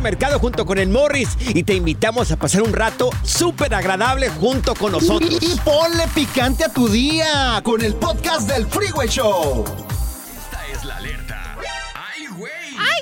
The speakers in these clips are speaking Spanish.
Mercado junto con el Morris y te invitamos a pasar un rato súper agradable junto con nosotros. Y, y ponle picante a tu día con el podcast del Freeway Show. Esta es la alerta. ¡Ay, güey!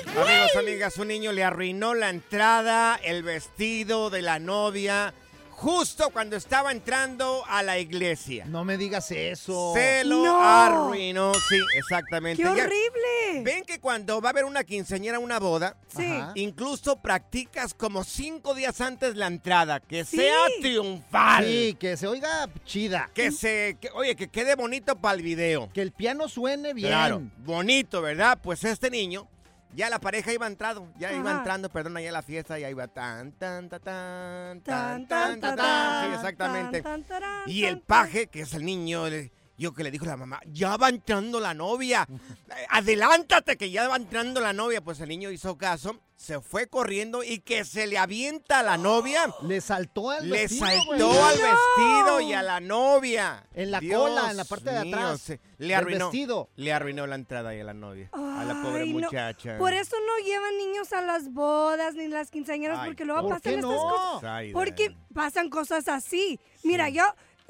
Amigos, amigas, un niño le arruinó la entrada, el vestido de la novia, justo cuando estaba entrando a la iglesia. No me digas eso. Se lo No. arruinó, sí, exactamente. ¡Qué Ya- horrible! Ven que cuando va a haber una quinceañera, una boda, Sí. Incluso practicas como cinco días antes la entrada, que Sí. sea triunfal. Sí, que se oiga chida. Que se, que- oye, que quede bonito para el video. Que el piano suene bien. Claro, bonito, ¿verdad? Pues este niño, ya la pareja iba entrando, ya iba Ajá. entrando, perdón, allá a la fiesta, ya iba tan, tan, tan, tan, Tan, tan, tan, tan, tan, sí, tan, exactamente. tan, tarán, Y el tan, paje, que es el niño, le- yo que le dijo a la mamá, ya va entrando la novia, adelántate que ya va entrando la novia. Pues el niño hizo caso, se fue corriendo y que se le avienta a la novia. Le saltó al Le vestido, saltó güey. al vestido y a la novia. En la Dios cola, en la parte de mío, atrás se- le arruinó. vestido. Le arruinó la entrada y a la novia. a la pobre no. muchacha. Por eso no llevan niños a las bodas ni las quinceañeras, Ay, porque luego ¿por pasan qué estas no? cosas. Porque pasan cosas así. Mira, yo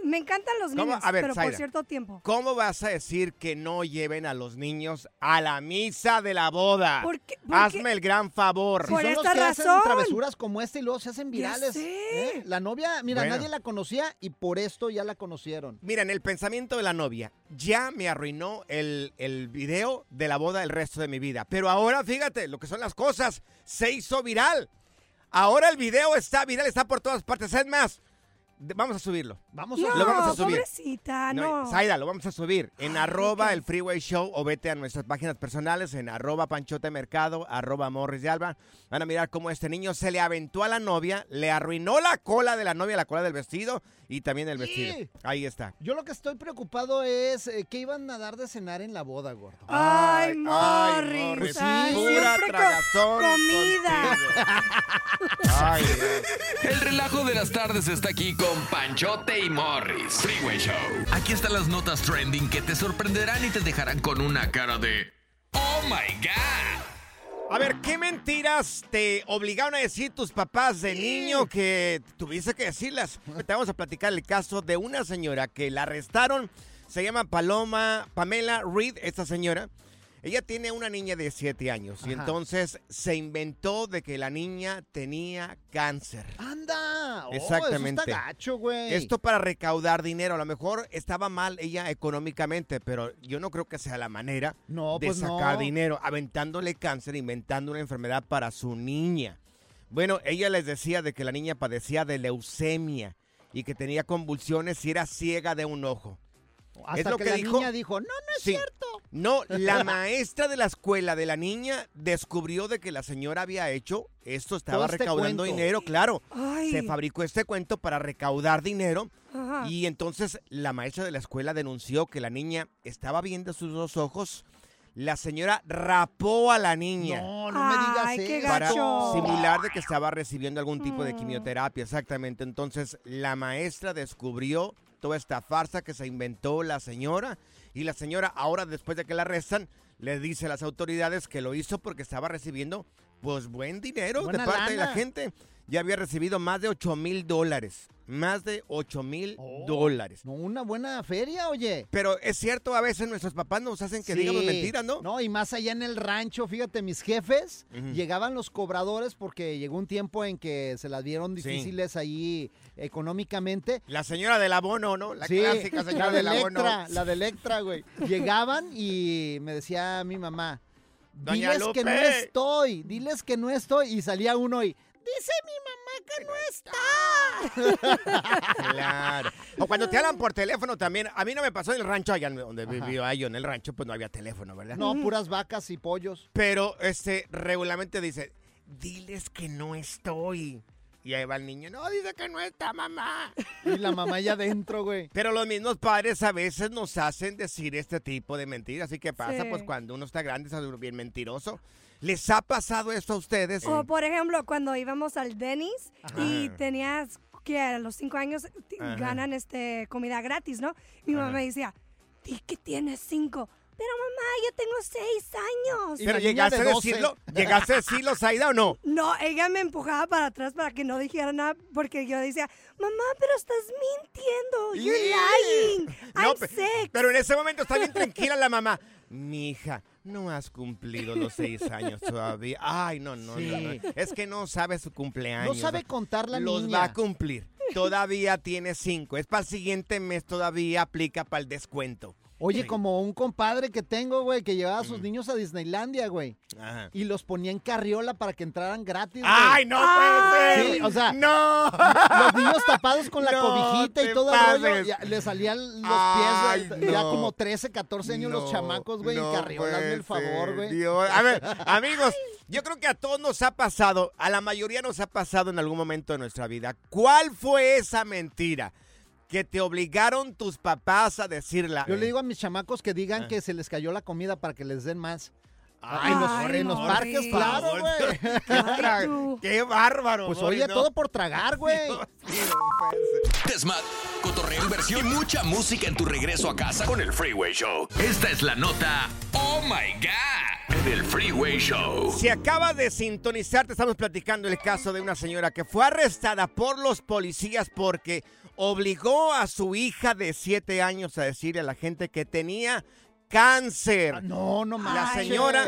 me encantan los niños, A ver, pero por cierto tiempo. ¿Cómo vas a decir que no lleven a los niños a la misa de la boda? ¿Por qué? ¿Por Hazme qué? el gran favor. Si Por son los que hacen travesuras como esta y luego se hacen virales. sé. ¿eh? La novia, mira, Bueno. nadie la conocía y por esto ya la conocieron. Miren, el pensamiento de la novia ya me arruinó el, el video de la boda el resto de mi vida. Pero ahora, fíjate, lo que son las cosas, se hizo viral. Ahora el video está viral, está por todas partes. Es más, vamos a subirlo. Vamos No, a Lo vamos a subir. pobrecita, no. Zaida, lo vamos a subir en Ay, arroba el Freeway Show o vete a nuestras páginas personales en arroba Panchote Mercado, arroba Morris de Alba. Van a mirar cómo este niño se le aventó a la novia, le arruinó la cola de la novia, la cola del vestido y también el vestido. Sí. Ahí está. Yo lo que estoy preocupado es eh, qué iban a dar de cenar en la boda, gordo. Ay, Ay, Morris. Morris, ay, pura siempre co- tragazón comida. Ay, Dios. El relajo de las tardes está aquí con Panchote y Morris. Freeway Show. Aquí están las notas trending que te sorprenderán y te dejarán con una cara de ¡Oh my God! A ver, ¿qué mentiras te obligaron a decir tus papás de niño que tuviste que decirlas? Te vamos a platicar el caso de una señora que la arrestaron. Se llama Paloma, Pamela Reed, esta señora. Ella tiene una niña de 7 años y entonces se inventó de que la niña tenía cáncer. ¡Anda! Oh, Exactamente. Eso está gacho, güey. Esto para recaudar dinero. A lo mejor estaba mal ella económicamente, pero yo no creo que sea la manera No, de pues sacar no. dinero, aventándole cáncer, inventando una enfermedad para su niña. Bueno, ella les decía de que la niña padecía de leucemia y que tenía convulsiones y era ciega de un ojo. Hasta es lo que, que la dijo- niña dijo, no, no es Sí. cierto. No, la maestra de la escuela de la niña descubrió de que la señora había hecho esto, estaba este recaudando cuento. dinero, claro. Ay. Se fabricó este cuento para recaudar dinero Ajá. y entonces la maestra de la escuela denunció que la niña estaba viendo sus dos ojos. La señora rapó a la niña No, no me digas Ay, qué para simular de que estaba recibiendo algún tipo de Mm. quimioterapia, exactamente. Entonces la maestra descubrió toda esta farsa que se inventó la señora y la señora ahora después de que la arrestan le dice a las autoridades que lo hizo porque estaba recibiendo pues buen dinero Buena de parte de la gente. Ya había recibido más de 8 mil dólares. Más de 8 mil Oh. dólares. No, una buena feria, oye. Pero es cierto, a veces nuestros papás nos hacen que digamos Sí. mentiras, ¿no? No, y más allá en el rancho, fíjate, mis jefes, llegaban los cobradores porque llegó un tiempo en que se las vieron Sí. difíciles ahí económicamente. La señora del abono, ¿no? La Sí, clásica señora la de del abono. La de Electra, güey. Llegaban y me decía mi mamá, Doña diles que no estoy, diles que no estoy. Y salía uno y, dice mi mamá que no está. Claro. O cuando te hablan por teléfono también. A mí no me pasó en el rancho allá donde vivía yo, en el rancho, pues no había teléfono, ¿verdad? No, puras vacas y pollos. Pero este regularmente dice, diles que no estoy. Y ahí va el niño, no, dice que no está mamá. Y la mamá allá adentro, güey. Pero los mismos padres a veces nos hacen decir este tipo de mentiras. ¿Y qué pasa? Sí. Pues cuando uno está grande, es bien mentiroso. ¿Les ha pasado esto a ustedes? O por ejemplo, cuando íbamos al Denny's y tenías que a los cinco años Ajá. ganan este comida gratis, ¿no? Mi mamá me decía, di que tienes cinco. Pero mamá, yo tengo seis años. Y Pero llegaste a de 12. decirlo, llegaste a decirlo, Zaida, o no? No, ella me empujaba para atrás para que no dijera nada porque yo decía, mamá, pero estás mintiendo. You're lying. No, I'm sick. Pero en ese momento está bien tranquila la mamá. Mi hija, no has cumplido los seis años todavía. Ay, no, no, Sí. no, no. Es que no sabe su cumpleaños. No sabe contar la Los niña. va a cumplir. Todavía tiene cinco. Es para el siguiente mes, todavía aplica para el descuento. Oye, como un compadre que tengo, güey, que llevaba a sus niños a Disneylandia, güey. Ajá. Y los ponía en carriola para que entraran gratis, güey. ¡Ay, no puede ser! Sí, o sea, ¡No! Los niños tapados con la No cobijita y todo el rollo. ya le salían los Ay, pies, güey, ya no. como 13, 14 años los chamacos, güey, en carriola, hazme el favor, güey. Dios. A ver, amigos, yo creo que a todos nos ha pasado, a la mayoría nos ha pasado en algún momento de nuestra vida. ¿Cuál fue esa mentira que te obligaron tus papás a decirla? Yo le digo a mis chamacos que digan que se les cayó la comida para que les den más. Ay, en los, Ay, en los no, parques, sí. claro, güey. ¡Qué, bárbaro! Pues oye, no. todo por tragar, güey. Desmad, cotorreo, inversión y mucha música en tu regreso a casa con el Freeway Show. Esta es la nota Oh My God del Freeway Show. Si acabas de sintonizar, te estamos platicando el caso de una señora que fue arrestada por los policías porque obligó a su hija de 7 años a decirle a la gente que tenía cáncer. Ah, No, no La mames. señora,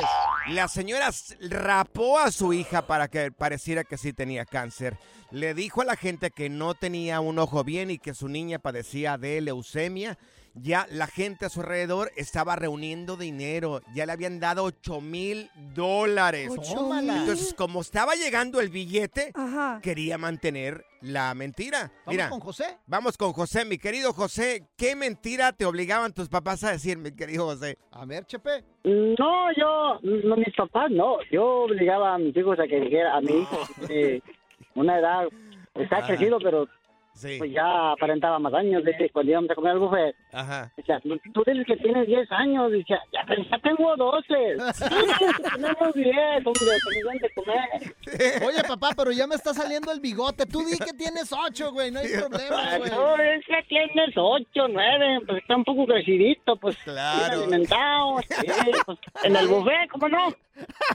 la señora rapó a su hija para que pareciera que sí tenía cáncer. Le dijo a la gente que no tenía un ojo bien y que su niña padecía de leucemia. Ya la gente a su alrededor estaba reuniendo dinero. Ya le habían dado 8 mil dólares. Entonces, como estaba llegando el billete, Ajá. quería mantener la mentira. Mira, ¿Vamos con José? vamos con José, mi querido José. ¿Qué mentira te obligaban tus papás a decir, mi querido José? A ver, Chepe. No, yo, no, mis papás no. Yo obligaba a mis hijos a que dijera, a mi hijo, que una edad, está Ajá. crecido, pero Sí. pues ya aparentaba más años. De, cuando íbamos a comer al buffet, Ajá. decía, tú dices que tienes 10 años. Decía, ya, pero ya tengo 12. Tenemos 10, hombre, tenemos de comer. Oye, papá, pero ya me está saliendo el bigote. Tú di que tienes ocho, güey. No hay problema, güey. No, es que tienes 8, 9, pues está un poco crecidito, pues. Claro. bien alimentado, sí, pues, en el buffet, ¿cómo no?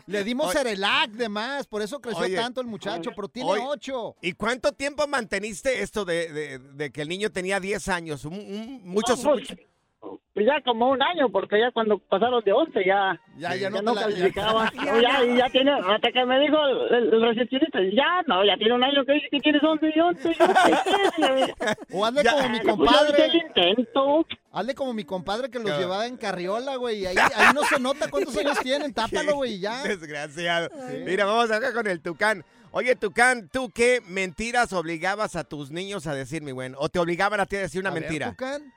Le dimos. Cerelac de más, por eso creció Oye. tanto el muchacho, pero tiene Oye. ocho. ¿Y cuánto tiempo manteniste esto de, de- de que el niño tenía 10 años? Un- un- muchos, No, pues, pues ya como un año, porque ya cuando pasaron de 11 ya, Ya, ya no no la- ya- calificaba. ya- No, ya, y ya tiene, hasta que me dijo el, el recepcionista, ya no, ya tiene un año que dice que tienes 11 y 11 y 11. O hazle Ya. como mi Pues compadre. intento. Hazle como mi compadre que los llevaba en carriola, güey. y Ahí, ahí no se nota cuántos años tienen. Tápalo, güey, y ya. Desgraciado. Mira, vamos acá con el Tucán. Oye, Tucán, ¿tú qué mentiras obligabas a tus niños a decir, mi buen? ¿O te obligaban a ti a decir una A ver, mentira? Tucán.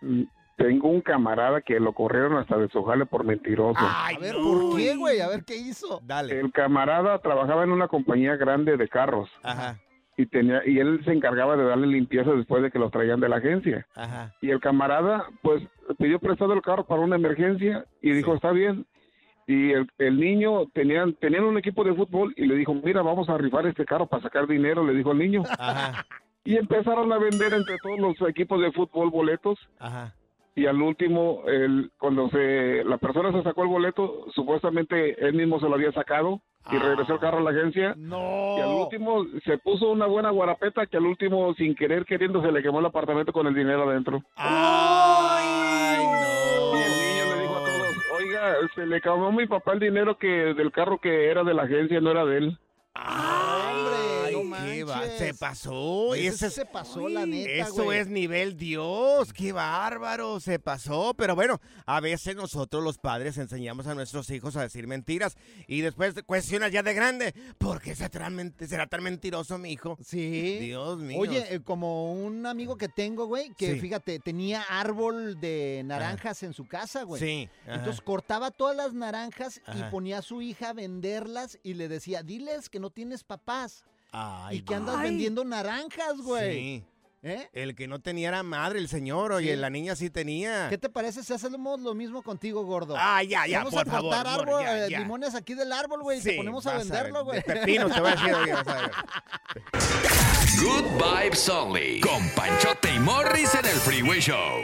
Tengo un camarada que lo corrieron hasta de su jale por mentiroso. Ay, A ver. ¿por qué, güey? A ver, ¿qué hizo? Dale. El camarada trabajaba en una compañía grande de carros Ajá, y tenía y él se encargaba de darle limpieza después de que los traían de la agencia. ajá. Y el camarada, pues, pidió prestado el carro para una emergencia y dijo, Sí. está bien. Y el, el niño, tenían, tenían un equipo de fútbol y le dijo, mira, vamos a rifar este carro para sacar dinero, le dijo al niño. Ajá, Y empezaron a vender entre todos los equipos de fútbol boletos ajá. Y al último, el, cuando se, la persona se sacó el boleto, supuestamente él mismo se lo había sacado y regresó el carro a la agencia. No. Y al último se puso una buena guarapeta que al último, sin querer queriendo, se le quemó el apartamento con el dinero adentro. Ay, Y el niño le dijo a todos, oiga, se le quemó a mi papá el dinero que del carro que era de la agencia, no era de él. No Qué va- se pasó. Sí se pasó, la neta, Eso güey. es nivel Dios, qué bárbaro, se pasó. Pero bueno, a veces nosotros los padres enseñamos a nuestros hijos a decir mentiras y después cuestionas ya de grande, ¿por qué será tan, mentiroso mi hijo? Sí. Dios mío. Oye, eh, como un amigo que tengo, güey, que Sí. fíjate, tenía árbol de naranjas en su casa, güey. Sí, ajá. Entonces cortaba todas las naranjas y ponía a su hija a venderlas y le decía, diles que no tienes papás Ay, y que andas Ay. vendiendo naranjas, güey. Sí. ¿Eh? El que no tenía era madre, el señor, oye, Sí. la niña sí tenía. ¿Qué te parece si hacemos lo mismo contigo, gordo? Ah, ya, ya, Vamos por a favor, cortar amor, árbol, ya, eh, ya. limones aquí del árbol, güey, y te Sí, ponemos a venderlo, güey. pepino te voy a decir, oye, vas a ver. Good Vibes Only. Con Panchote y Morris en el Freeway Show.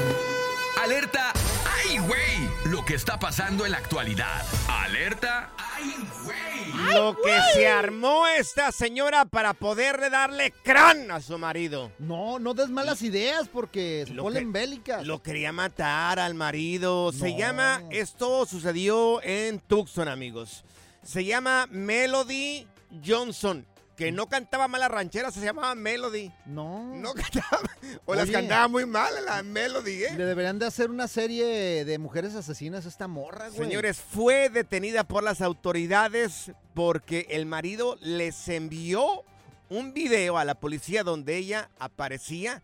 Lo que está pasando en la actualidad. Alerta. ¡Ay, güey! Lo que se armó esta señora para poderle darle crán a su marido. No, no des malas ideas porque se ponen bélicas. Lo quería matar al marido. Se llama, esto sucedió en Tucson, amigos. Se llama Melody Johnson, que no cantaba mal las rancheras, se llamaba Melody. No. No cantaba, o las cantaba muy mal la Melody, ¿eh? Le deberían de hacer una serie de mujeres asesinas a esta morra, güey. Señores, fue detenida por las autoridades porque el marido les envió un video a la policía donde ella aparecía.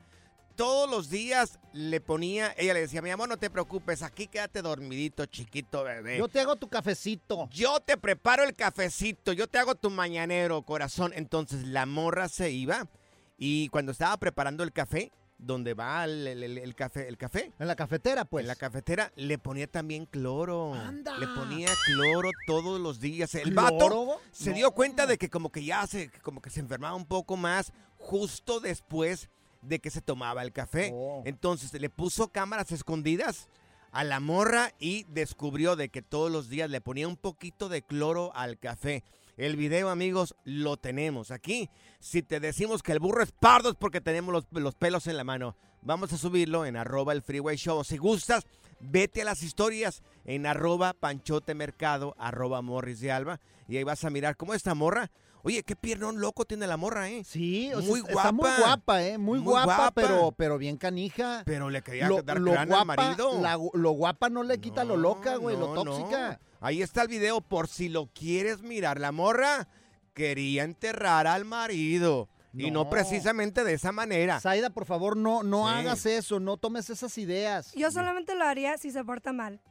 Todos los días le ponía, ella le decía, mi amor, no te preocupes, aquí quédate dormidito, chiquito bebé. Yo te hago tu cafecito. Yo te preparo el cafecito, yo te hago tu mañanero, corazón. Entonces la morra se iba y cuando estaba preparando el café, donde va el, el- café, el café, En la cafetera, pues. en la cafetera le ponía también cloro. ¡Anda! Le ponía cloro todos los días. El ¿Cloro? vato se No. dio cuenta de que como que ya se, como que se enfermaba un poco más justo después de que se tomaba el café. Oh. Entonces le puso cámaras escondidas a la morra y descubrió de que todos los días le ponía un poquito de cloro al café. El video, amigos, lo tenemos aquí. Si te decimos que el burro es pardo es porque tenemos los, los pelos en la mano. Vamos a subirlo en arroba el freeway show. Si gustas, vete a las historias en arroba panchote mercado, arroba morris de alba. Y ahí vas a mirar cómo esta morra. Oye, qué piernón loco tiene la morra, ¿eh? Sí, o sea, Muy está muy guapa. guapa, ¿eh? Muy, Muy guapa, guapa. Pero, pero bien canija. Pero le quería Lo, dar lo al guapa, marido. la- lo guapa no le quita lo loca, güey, lo tóxica. no. Ahí está el video por si lo quieres mirar. La morra quería enterrar al marido. Y no precisamente de esa manera. Zaida, por favor, no, no Sí. hagas eso, no tomes esas ideas. Yo solamente lo haría si se porta mal.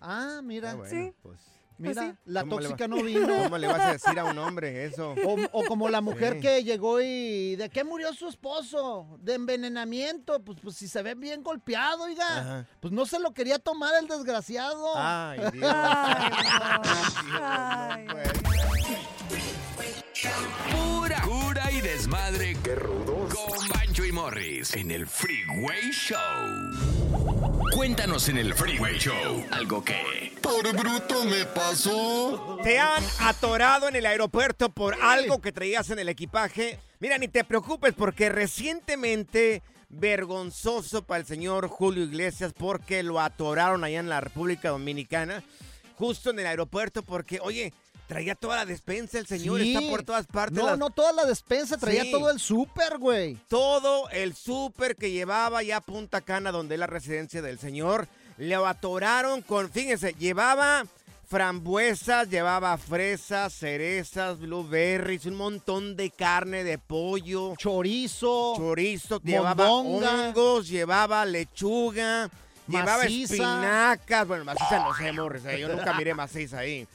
Ah, mira, Ah, bueno, Sí. pues, mira, sí. la ¿Cómo le tóxica va- no vino. ¿Cómo le vas a decir a un hombre eso? O, o como la mujer Sí. que llegó y ¿de qué murió su esposo? De envenenamiento. Pues, pues si se ve bien golpeado, oiga. Ajá. Pues no se lo quería tomar el desgraciado. Ay, Dios. Ay, no. Ay, Ay, no, Pura cura y desmadre. ¡Qué rudos! Con Bancho y Morris en el Freeway Show. Cuéntanos en el Freeway Show algo que... Por bruto me pasó. Te han atorado en el aeropuerto por algo que traías en el equipaje. Mira, ni te preocupes porque recientemente vergonzoso para el señor Julio Iglesias porque lo atoraron allá en la República Dominicana, justo en el aeropuerto porque, oye, traía toda la despensa el señor, Sí. está por todas partes. No, las- no toda la despensa, traía Sí. todo el súper, güey. todo el súper que llevaba ya a Punta Cana, donde es la residencia del señor, le atoraron con, fíjense, llevaba frambuesas, llevaba fresas, cerezas, blueberries, un montón de carne de pollo, Chorizo. chorizo, llevaba hongos, llevaba lechuga, llevaba maciza. espinacas, bueno, maciza no sé, Morris, eh, yo nunca miré maciza ahí.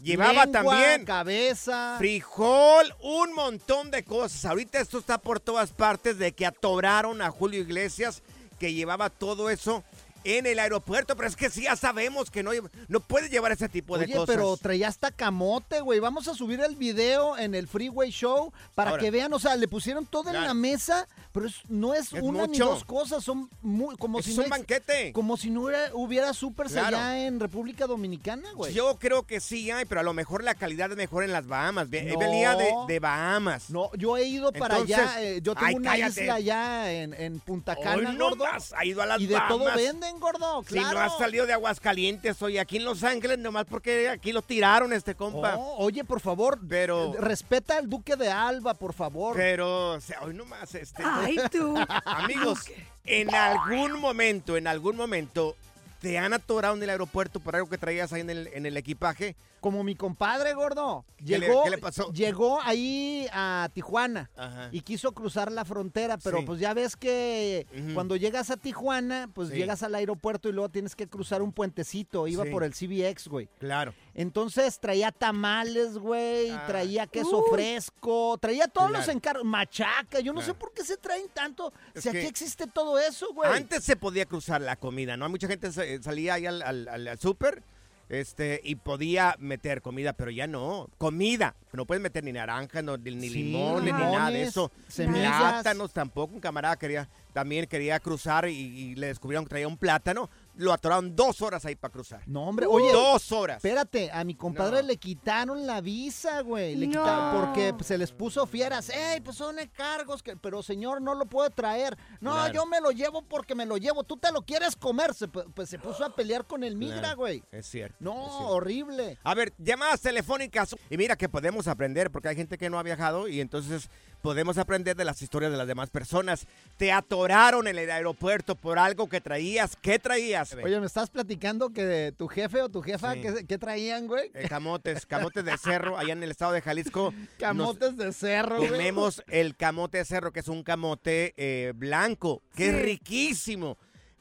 Llevaba lengua, también cabeza. Frijol, un montón de cosas. Ahorita esto está por todas partes de que atoraron a Julio Iglesias, que llevaba todo eso en el aeropuerto. Pero es que sí, ya sabemos que no, no puede llevar ese tipo de Oye, cosas. pero traía hasta camote, güey. Vamos a subir el video en el Freeway Show para Ahora. que vean, o sea, le pusieron todo en la mesa, pero es- no es, Es una ni dos cosas, son muy, como Es si un no ex- banquete. Como si no hubiera, hubiera supers Claro. allá en República Dominicana, güey. Yo creo que sí hay, pero a lo mejor la calidad es mejor en las Bahamas. No. Venía de, de Bahamas. No, yo he ido para Entonces, allá. eh, yo tengo ay, una cállate. isla allá en, en Punta Hoy Cana, no gordo. más, ha ido a las y de todo venden, gordo, Si no has salido de Aguascalientes, hoy aquí en Los Ángeles, nomás porque aquí lo tiraron este compa. Oh, oye, por favor, Pero- eh, respeta al Duque de Alba, por favor. Pero, o sea, hoy nomás, este. Ay, tú. Amigos, en algún momento, en algún momento, te han atorado en el aeropuerto por algo que traías ahí en el, en el equipaje. Como mi compadre, gordo. ¿Qué le- Llegó, qué le pasó? llegó ahí a Tijuana Ajá. y quiso cruzar la frontera, pero Sí. pues ya ves que cuando llegas a Tijuana, pues Sí. llegas al aeropuerto y luego tienes que cruzar un puentecito. Iba Sí. por el CBX, güey. Claro. Entonces traía tamales, güey, Ah. traía queso fresco, traía todos los encargos, machaca. Yo no sé por qué se traen tanto. Es si aquí existe todo eso, güey. Antes se podía cruzar la comida, ¿no? Mucha gente salía ahí al, al, al- al súper este, y podía meter comida, pero ya no. Comida. No puedes meter ni naranja, no, ni Sí, limones, ni nada de eso. semillas. Plátanos tampoco. Un camarada quería, también quería cruzar y, y le descubrieron que traía un plátano. Lo atoraron dos horas ahí para cruzar. No, hombre, oye. Dos horas. Espérate, a mi compadre No. le quitaron la visa, güey. Le No. quitaron porque pues, se les puso fieras. ¡Ey, pues son encargos! Que, pero señor, no lo puedo traer. No, Claro. yo me lo llevo porque me lo llevo. Tú te lo quieres comer. Se, pues se puso a pelear con el migra, Claro, güey. Es cierto. No, es cierto. horrible. A ver, llamadas telefónicas. Y mira que podemos aprender, porque hay gente que no ha viajado y entonces podemos aprender de las historias de las demás personas. Te atoraron en el aeropuerto por algo que traías. ¿Qué traías? Oye, me estás platicando que tu jefe o tu jefa, Sí. ¿qué, qué traían, güey? Eh, camotes, camotes de cerro, allá en el estado de Jalisco. Camotes de cerro, güey. comemos el camote de cerro, que es un camote eh, blanco, que es riquísimo.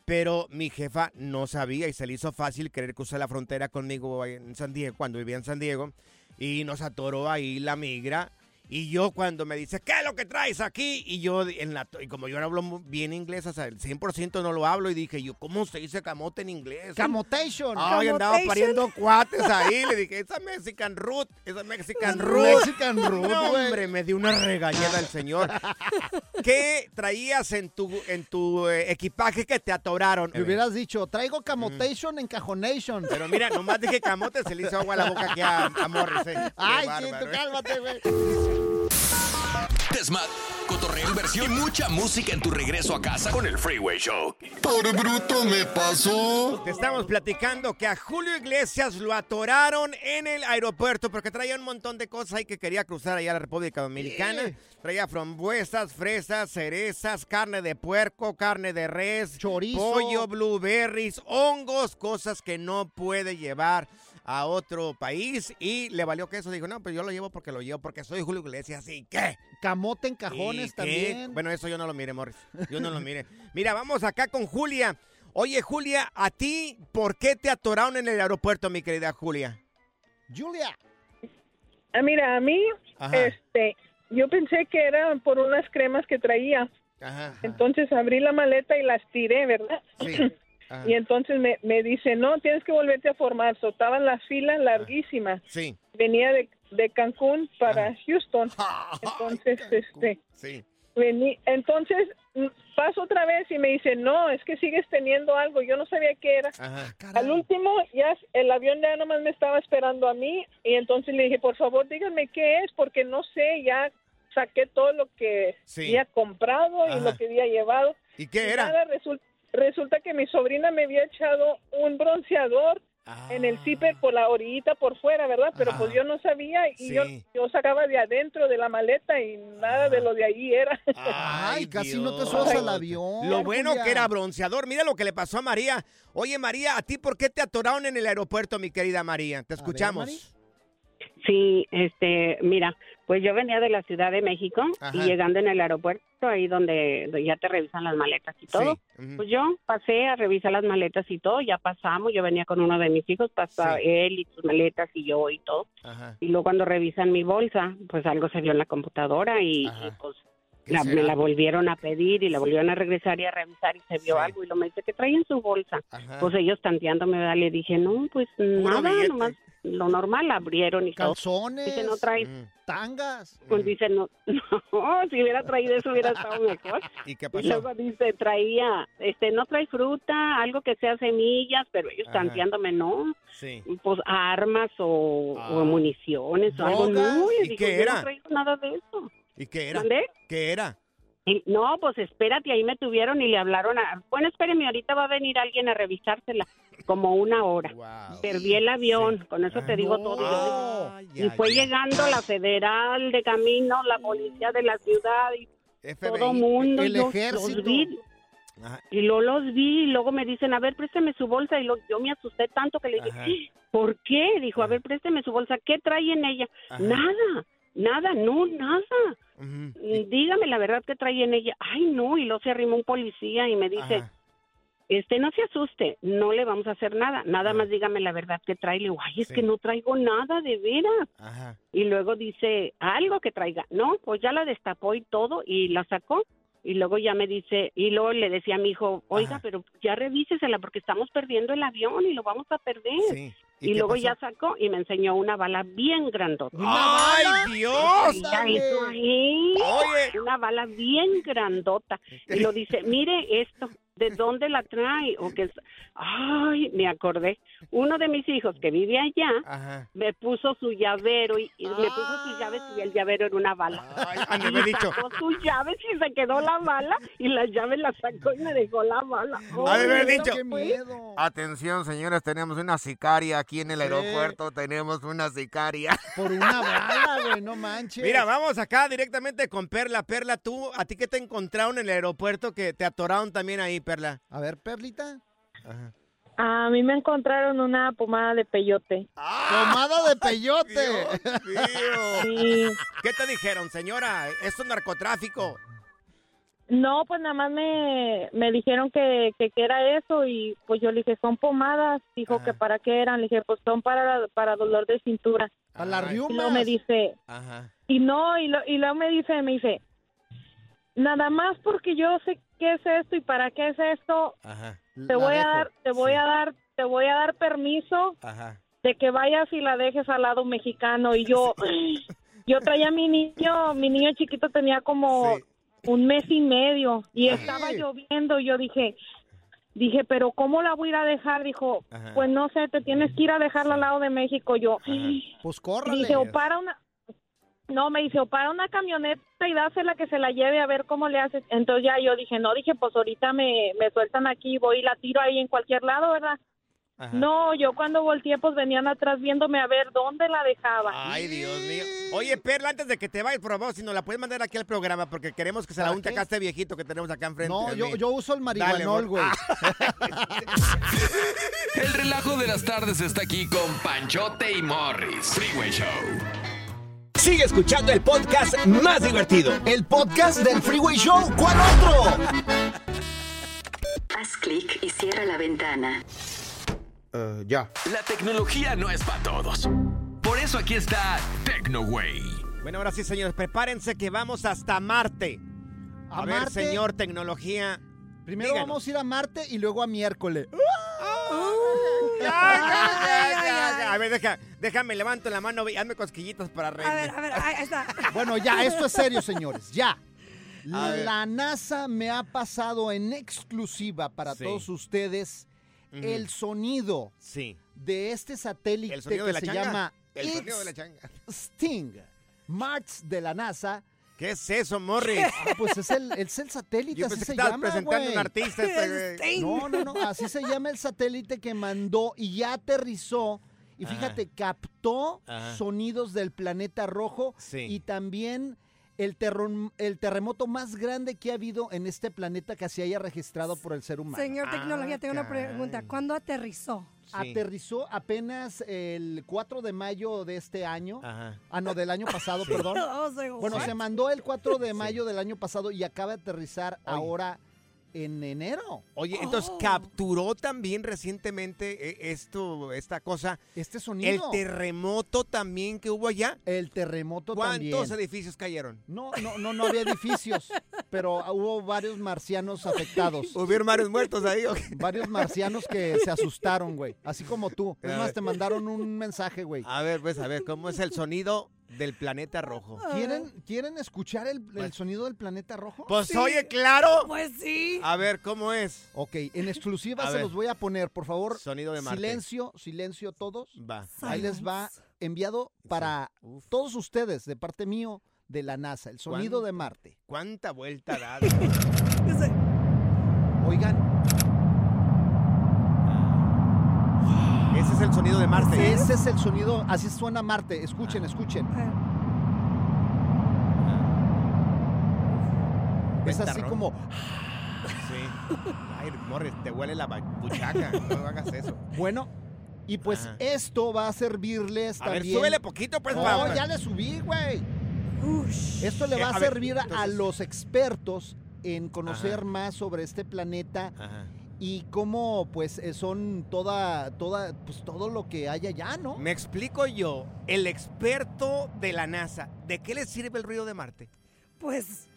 Pero mi jefa no sabía y se le hizo fácil querer cruzar la frontera conmigo en San Diego, cuando vivía en San Diego, y nos atoró ahí la migra. Y yo cuando me dice, ¿qué es lo que traes aquí? Y yo, en la, y como yo no hablo bien inglés, o sea, el 100% no lo hablo, y dije yo, ¿cómo se dice camote en inglés? Camotation. Ay, andaba pariendo cuates ahí. Le dije, esa Mexican Root, esa Mexican Root. Mexican Root, No, hombre, me dio una regañada el señor. ¿Qué traías en tu, en tu eh, equipaje que te atoraron? Le hubieras dicho, traigo camotation en cajonation. Pero mira, nomás dije camote, se le hizo agua a la boca aquí a, a Morris. eh. Ay, sí, tú eh. cálmate, güey. Desmad, cotorreo, inversión y mucha música en tu regreso a casa con el Freeway Show. Por bruto me pasó. Te estamos platicando que a Julio Iglesias lo atoraron en el aeropuerto porque traía un montón de cosas ahí que quería cruzar allá a la República Dominicana. Traía frambuesas, fresas, cerezas, carne de puerco, carne de res, Chorizo. pollo, blueberries, hongos, cosas que no puede llevar a otro país y le valió que eso. Dijo, no, pues yo lo llevo porque lo llevo, porque soy Julio Iglesias. ¿Y qué? Camote en ¿Y cajones qué? también. Bueno, eso yo no lo mire, Morris. Yo no lo mire. Mira, vamos acá con Julia. Oye, Julia, ¿a ti por qué te atoraron en el aeropuerto, mi querida Julia? Julia. Ah, mira, a mí, Ajá. este, yo pensé que era por unas cremas que traía. Ajá. Entonces abrí la maleta y las tiré, ¿verdad? Sí. Ajá. Y entonces me, me dice, no, tienes que volverte a formar. So, estaban las filas larguísimas. Sí. Venía de, de Cancún para Houston. Entonces, este, Sí. vení, entonces mm, paso otra vez y me dice, no, es que sigues teniendo algo. Yo no sabía qué era. Ajá. Al último, ya el avión ya nomás me estaba esperando a mí y entonces le dije, por favor, díganme qué es, porque no sé, ya saqué todo lo que Sí. había comprado y lo que había llevado. ¿Y qué Y era? nada, resulta, resulta que mi sobrina me había echado un bronceador en el zipper por la orillita por fuera, ¿verdad? Pero Ah. pues yo no sabía y Sí. yo, yo sacaba de adentro de la maleta y nada de lo de ahí era. Ay, casi no te subas al avión. Lo bueno Julia. que era bronceador. Mira lo que le pasó a María. Oye, María, ¿a ti por qué te atoraron en el aeropuerto, mi querida María? Te escuchamos. Sí, este, mira, pues yo venía de la Ciudad de México Ajá. y llegando en el aeropuerto, ahí donde, ya te revisan las maletas y todo, Sí. pues yo pasé a revisar las maletas y todo, ya pasamos, yo venía con uno de mis hijos, pasó Sí. él y sus maletas y yo y todo, Ajá. y luego cuando revisan mi bolsa, pues algo se vio en la computadora y, pues ¿Qué la, me la volvieron a pedir y la volvieron a regresar y a revisar y se vio Sí. algo y lo me dice que trae en su bolsa. Ajá. Pues ellos tanteándome, ¿verdad? le dije, no, pues Puro nada, billete. nomás lo normal, abrieron y todo. Calzones. Dice, no trae, Mm. Tangas. pues dice, no, no, si hubiera traído eso hubiera estado mejor. ¿Y qué Y pasó? luego dice, traía, este, no trae fruta, algo que sea semillas, pero ellos Ajá. tanteándome, no, Sí. pues armas o, o Ah. municiones o algo. No, ¿Y digo, qué yo era? no traigo nada de eso. ¿Y qué era? ¿Mandé? ¿Qué era? Y, no, pues espérate, ahí me tuvieron y le hablaron a... Bueno, espéreme, ahorita va a venir alguien a revisársela, como una hora. Wow. Perdí el avión, con eso Ah, te digo no. todo. Yo Ay, y fue llegando la federal de camino, la policía de la ciudad y FBI. todo mundo. el yo los vi, Ajá. y luego los vi y luego me dicen, a ver, présteme su bolsa. Y lo- yo me asusté tanto que le dije, Ajá. ¿por qué? Dijo, a ver, présteme su bolsa. ¿Qué trae en ella? Ajá. Nada, nada, no, nada. Dígame la verdad que trae en ella. Ay, no. Y luego se arrimó un policía y me dice, Ajá. este, no se asuste, no le vamos a hacer nada. Nada más dígame la verdad que trae. Le digo, ay, es Sí. que no traigo nada, de veras. Ajá. Y luego dice, algo que traiga. No, pues ya la destapó y todo y la sacó. Y luego ya me dice, y luego le decía a mi hijo, oiga, Ajá. pero ya revísesela porque estamos perdiendo el avión y lo vamos a perder. Sí. Y, luego pasó? ya sacó y me enseñó una bala bien grandota. ¡Ay, Dios! Hizo ahí Oye. una bala bien grandota. Y lo dice, mire esto, ¿de dónde la trae? O que. Ay, me acordé. Uno de mis hijos que vive allá Ajá. me puso su llavero y, y me puso sus llaves y el llavero era una bala. Ay, haber Y dicho. sacó sus llaves y se quedó la bala y las llaves las sacó y me dejó la bala. Ha de haber Ay, dicho. ¡Qué miedo! Atención, señores, tenemos una sicaria aquí en el Sí. aeropuerto. Tenemos una sicaria. Por una bala, güey, no manches. Mira, vamos acá directamente con Perla. Perla, tú, ¿a ti qué te encontraron en el aeropuerto que te atoraron también ahí, Perla? A ver, Perlita. Ajá. A mí me encontraron una pomada de peyote. Tomado de peyote. Dios mío. Sí. ¿Qué te dijeron, señora? Esto es narcotráfico. No, pues nada más me, me dijeron que, que, que era eso y pues yo le dije, son pomadas. Dijo Ajá. que para qué eran. Le dije, pues son para, para dolor de cintura. A las Ay, Y luego me dice, Ajá. y no, y, lo, y luego me dice, me dice, nada más porque yo sé qué es esto y para qué es esto, Ajá. te La voy a dar, te voy Sí. a dar, te voy a dar permiso Ajá. de que vayas y la dejes al lado mexicano y yo yo traía a mi niño mi niño chiquito tenía como Sí. un mes y medio y estaba lloviendo yo dije dije pero cómo la voy a ir a dejar dijo Ajá. pues no sé te tienes que ir a dejarla al lado de México yo Pues córrale. dije o para una no me dice o para una camioneta y dásela que se la lleve a ver cómo le haces entonces ya yo dije no dije pues ahorita me, me sueltan aquí voy y la tiro ahí en cualquier lado verdad Ajá. no, yo cuando volteé pues venían atrás viéndome a ver dónde la dejaba. Ay, Dios mío. Oye, Perla, antes de que te vayas, por favor, si nos la puedes mandar aquí al programa, porque queremos que se la ¿Para unte acá a este viejito que tenemos acá enfrente. No, yo, yo uso el marihuanol, güey. El relajo de las tardes está aquí con Panchote y Morris. Freeway Show. Sigue escuchando el podcast más divertido. El podcast del Freeway Show. ¿Cuál otro? Haz clic y cierra la ventana. ya. La tecnología no es para todos. Por eso aquí está TecnoWay. Bueno, ahora sí, señores, prepárense que vamos hasta Marte. A, A ver, Marte. señor, tecnología. Primero Díganos. vamos a ir a Marte y luego a miércoles. Ya, ya, ya, ya, ya. A ver, deja, déjame, levanto la mano y hazme cosquillitas para A ver, reírme. a ver, ahí está. Bueno, ya, esto es serio, señores. Ya. A ver. La NASA me ha pasado en exclusiva para Sí. todos ustedes el sonido Sí. de este satélite El que de la se changa. llama El sonido de la changa. Sting. Mars de la NASA. ¿Qué es eso, Morris? Ah, pues es el, es el satélite, Yo así pensé se que llama, presentando güey. un artista. este. No, no, no, así se llama el satélite que mandó y ya aterrizó. Y Ajá. fíjate, captó Ajá. sonidos del planeta rojo Sí. y también el, el terremoto más grande que ha habido en este planeta que se haya registrado por el ser humano. Señor Tecnología, Ah, tengo una pregunta. ¿Cuándo aterrizó? Sí. Aterrizó apenas el 4 de mayo de este año. Ajá. Ah, no, del año pasado, perdón. Oh, soy- Bueno, what? se mandó el 4 de mayo del año pasado y acaba de aterrizar Hoy. ahora en enero. Oye, entonces Oh. capturó también recientemente eh, esto, esta cosa. Este sonido. El terremoto también que hubo allá. El terremoto ¿Cuántos también. edificios cayeron? No, no, no, no había edificios, pero hubo varios marcianos afectados. ¿Hubieron varios muertos ahí? o qué? Varios marcianos que se asustaron, güey. Así como tú. Es más, te mandaron un mensaje, güey. A ver, pues, a ver, ¿cómo es el sonido del planeta rojo? ¿Quieren, ¿Quieren escuchar el, el sonido del planeta rojo? Pues oye, claro. Pues sí. A ver, ¿cómo es? Ok, en exclusiva A se ver. los voy a poner, por favor. Sonido de Marte. Silencio, silencio todos. Va. Ahí les va enviado para todos ustedes, de parte mío, de la NASA, el sonido ¿Cuán- de Marte. ¿Cuánta vuelta da? Oigan, Ese es el sonido de Marte. ese es el sonido, así suena Marte. Escuchen, escuchen. Es así como, Sí. Ay, Morris, te huele la buchaca. No hagas eso. bueno, y pues esto va a servirles A ver, también. súbele poquito, pues, No, ya le subí, güey. Esto le va a, a ver, servir a los expertos en conocer Ajá. más sobre este planeta Ajá. Y cómo pues eh, son toda toda pues todo lo que hay allá, ¿no? Me explico yo, el experto de la NASA, ¿de qué le sirve el ruido de Marte? Pues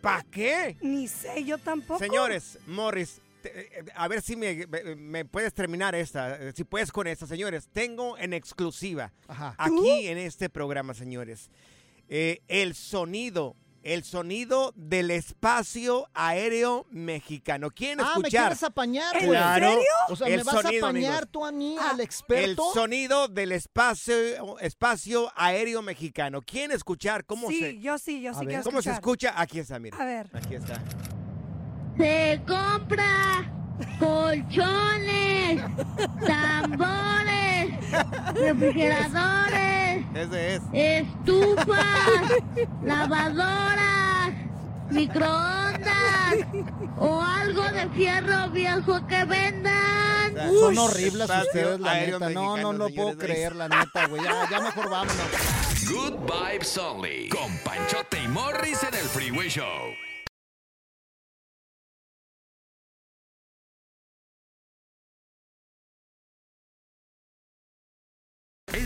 ¿Para qué? ni sé, yo tampoco. Señores, Morris, te- eh, a ver si me, me- me puedes terminar esta, eh, si puedes con esta, señores. Tengo en exclusiva Ajá. aquí en este programa, señores, eh, el sonido, el sonido del espacio aéreo mexicano. ¿Quieren Ah, ¿me escuchar? quieres apañar, ¿En güey? Claro. serio? O sea, El ¿me vas a sonido, apañar amigos. tú a mí, Ah, al El experto? sonido del espacio, espacio aéreo mexicano. ¿Quieren escuchar cómo sí, se yo sí, yo sí A ver. quiero cómo se escuchar. escucha? Aquí está, mira. A ver. Aquí está. Se compra colchones, tambores, refrigeradores, Ese es. estufas, lavadoras, microondas o algo de fierro viejo que vendan. Son horribles ustedes, la neta. No, no, no puedo creer, la neta, güey. Ya, ya mejor vámonos. Good Vibes Only. Con Panchote y Morris en el Freeway Show.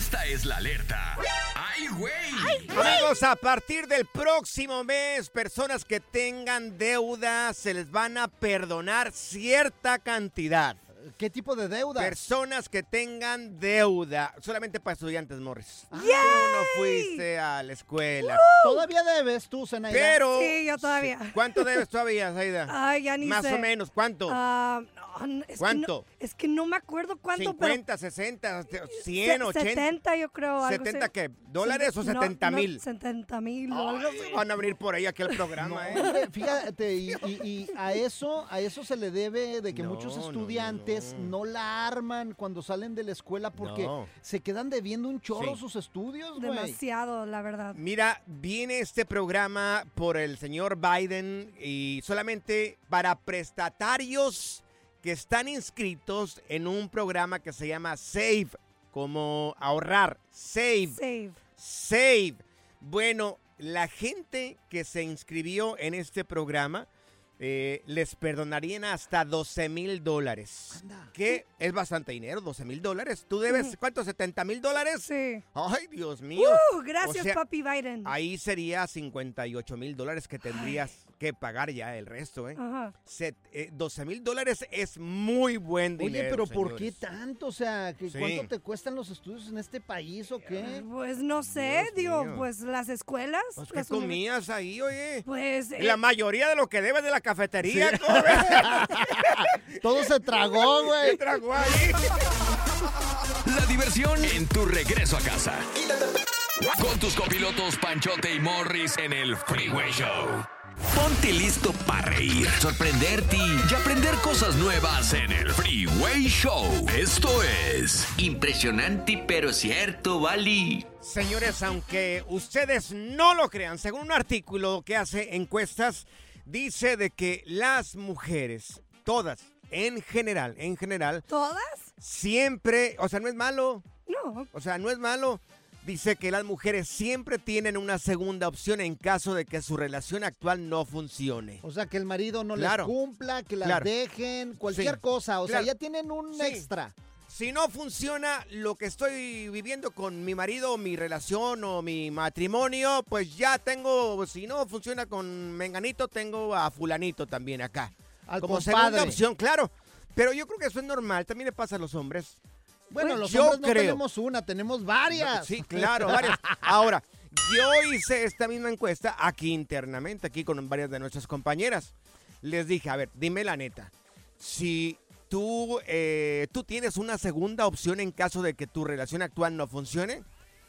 Esta es la alerta. ¡Ay, güey! Amigos, a partir del próximo mes, personas que tengan deuda se les van a perdonar cierta cantidad. ¿Qué tipo de deuda? Personas que tengan deuda, solamente para estudiantes, Morris. Ah. Tú no fuiste a la escuela. Todavía debes tú, Zenaida. Pero, Sí, yo todavía. ¿cuánto debes todavía, Zaida? Ay, ya ni Más sé. o menos, ¿cuánto? Ah, no, no, es ¿Cuánto? Que no, es que no me acuerdo cuánto, pero 50, 60, 100, se- 80. 70 yo creo. algo ¿70 así. qué? ¿Dólares o No, 70 no, mil? 70 mil o. Van a venir por ahí aquí al programa, ¿eh? Fíjate, y, y- y a eso, a eso se le debe de que No, muchos no, estudiantes no. no, la arman cuando salen de la escuela porque No. se quedan debiendo un chorro Sí. sus estudios, güey. Demasiado, la verdad. Mira, viene este programa por el señor Biden y solamente para prestatarios que están inscritos en un programa que se llama Save, como ahorrar, Save, Save. Save. Bueno, la gente que se inscribió en este programa eh, les perdonarían hasta 12 mil dólares. Anda. Que es bastante dinero, 12 mil dólares. ¿Tú debes cuánto? ¿70 mil dólares? Sí. Ay, Dios mío. Uh, gracias, O sea, papi Biden. Ahí sería 58 mil dólares que tendrías que pagar ya el resto, ¿eh? Ajá. Set- eh, 12 mil dólares es muy buen dinero. Oye, pero ¿por qué tanto? O sea, ¿que Sí. ¿cuánto te cuestan los estudios en este país o qué? Pues no sé, Dios digo, mío. pues las escuelas. Pues, ¿Qué comías ahí, oye? Pues. La eh, mayoría de lo que debes de la cafetería, Sí. ¿cómo ves? Todo se tragó, ¿Qué güey. tragó ahí? La diversión en tu regreso a casa. Con tus copilotos Panchote y Morris en el Freeway Show. Ponte listo para reír, sorprenderte y aprender cosas nuevas en el Freeway Show. Esto es Impresionante, pero cierto, Bali. Señores, aunque ustedes no lo crean, según un artículo que hace encuestas, dice de que las mujeres, todas, en general, en general, ¿Todas? siempre, o sea, no es malo, No. o sea, no es malo, Dice que las mujeres siempre tienen una segunda opción en caso de que su relación actual no funcione. O sea, que el marido no Claro. les cumpla, que las Claro. dejen, cualquier Sí. cosa. O Claro. sea, ya tienen un Sí. extra. Si no funciona lo que estoy viviendo con mi marido, mi relación o mi matrimonio, pues ya tengo, si no funciona con Menganito, tengo a Fulanito también acá. Al Como compadre. segunda opción, claro. Pero yo creo que eso es normal, también le pasa a los hombres. Bueno, los yo hombres no creo. tenemos una, tenemos varias. Sí, claro, varias. Ahora, yo hice esta misma encuesta aquí internamente, aquí con varias de nuestras compañeras. Les dije, a ver, dime la neta. Si tú, eh, tú tienes una segunda opción en caso de que tu relación actual no funcione,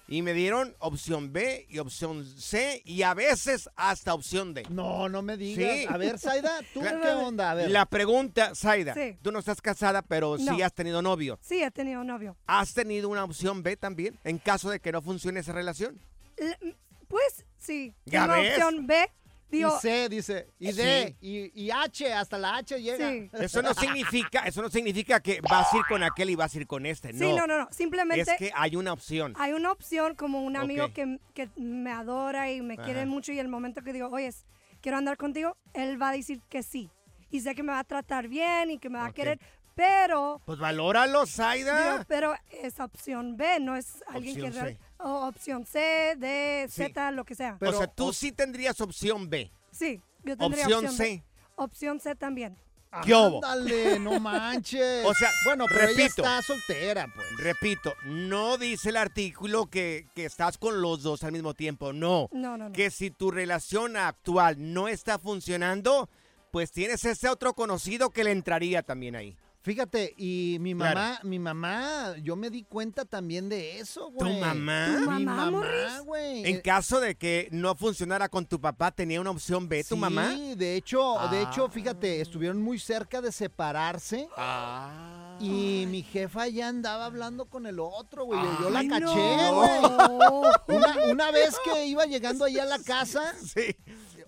y me dieron opción B y opción C y a veces hasta opción D. No, no me digas. Sí. A ver, Zaida, ¿tú Claro. qué onda? A ver. La pregunta, Zaida, Sí. tú no estás casada, pero sí has tenido novio. Sí, he tenido novio. ¿Has tenido una opción B también en caso de que no funcione esa relación? L- Pues sí. Ya Una ves. opción B. Digo, y C, dice. Y Sí. D. Y, y H, hasta la H llega. Sí. Eso no significa, eso no significa que vas a ir con aquel y vas a ir con este. No. Sí, no, no, no. Simplemente Es que hay una opción. hay una opción como un amigo que, que me adora y me quiere mucho y el momento que digo, oye, quiero andar contigo, él va a decir que sí. Y sé que me va a tratar bien y que me va a querer, pero... Pues valóralo, digo, Zaida. pero es opción B, no es alguien Opción que... O opción C, D, Sí. Z, lo que sea. o sea, tú sí tendrías opción B. Sí, yo tendría Opción opción, C. B. Opción C también. ¿Qué hubo? Ándale, no manches. O sea, bueno, pero ella repito. está soltera, pues. Repito, no dice el artículo que, que estás con los dos al mismo tiempo. No. No, no, no. Que si tu relación actual no está funcionando, pues tienes ese otro conocido que le entraría también ahí. Fíjate, y mi Claro. mamá, mi mamá, yo me di cuenta también de eso, güey. mamá? ¿Tu Mi mamá, mamá, Morris? güey. En caso de que no funcionara con tu papá, tenía una opción B, tu sí, mamá. de hecho, de hecho, Ah. fíjate, estuvieron muy cerca de separarse. Ah. Y mi jefa ya andaba hablando con el otro, güey. Yo, yo la caché, no. güey. Una, una vez que iba llegando ahí a la casa, Sí.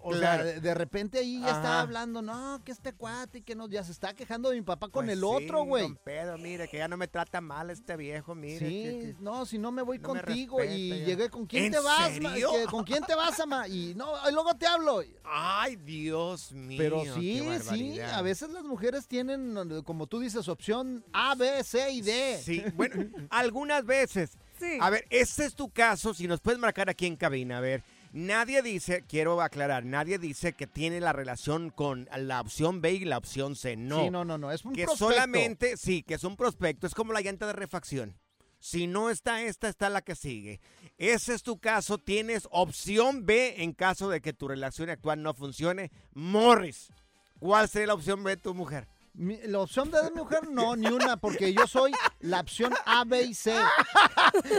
O Claro. sea, de, de repente ahí ya estaba Ajá. hablando, no, que este cuate, que no, ya se está quejando de mi papá con Pues el sí, otro, güey. Pedro, mire, que ya no me trata mal este viejo, mire. Sí, que- que- no, si no me voy no me contigo respeta y ya. llegué con quién ¿En te vas, ma? serio? Que, con quién te vas, ama, y no, y luego te hablo. Ay, Dios mío. Pero qué sí, sí, a veces las mujeres tienen, como tú dices, opción A, B, C y D. Sí, bueno, algunas veces. Sí. A ver, este es tu caso, si nos puedes marcar aquí en cabina, a ver. Nadie dice, quiero aclarar, nadie dice que tiene la relación con la opción B y la opción C. No. Sí, no, no, no, es un que prospecto. solamente, sí, que es un prospecto, es como la llanta de refacción. Si no está esta, está la que sigue. Ese es tu caso, tienes opción B en caso de que tu relación actual no funcione. Morris, ¿cuál sería la opción B de tu mujer? Mi- la opción de mujer, no, ni una, porque yo soy la opción A, B y C.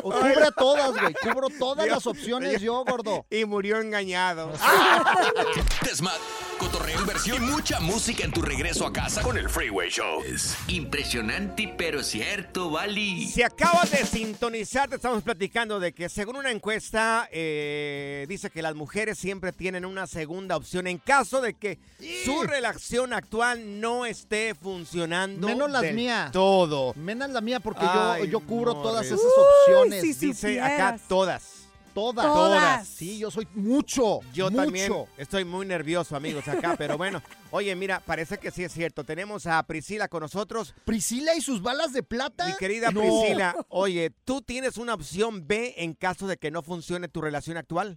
O cubre todas, güey, cubro todas Dios, las opciones yo, gordo. Y murió engañado. Desmad, cotorreo, inversión y mucha música en tu regreso a casa con el Freeway Show. Es impresionante, pero cierto, Bali. Si acabas de sintonizar, te estamos platicando de que según una encuesta eh, dice que las mujeres siempre tienen una segunda opción en caso de que su relación actual no esté funcionando Menos las mías. todo. Menos la mía, porque Ay, yo, yo cubro todas esas Uy, opciones. sí, Dice acá todas. Todas. Todas. Sí, yo soy mucho. Yo mucho. también estoy muy nervioso, amigos, acá, pero bueno. Oye, mira, parece que sí es cierto. Tenemos a Priscila con nosotros. Priscila y sus balas de plata. Mi querida No. Priscila, oye, ¿tú tienes una opción B en caso de que no funcione tu relación actual?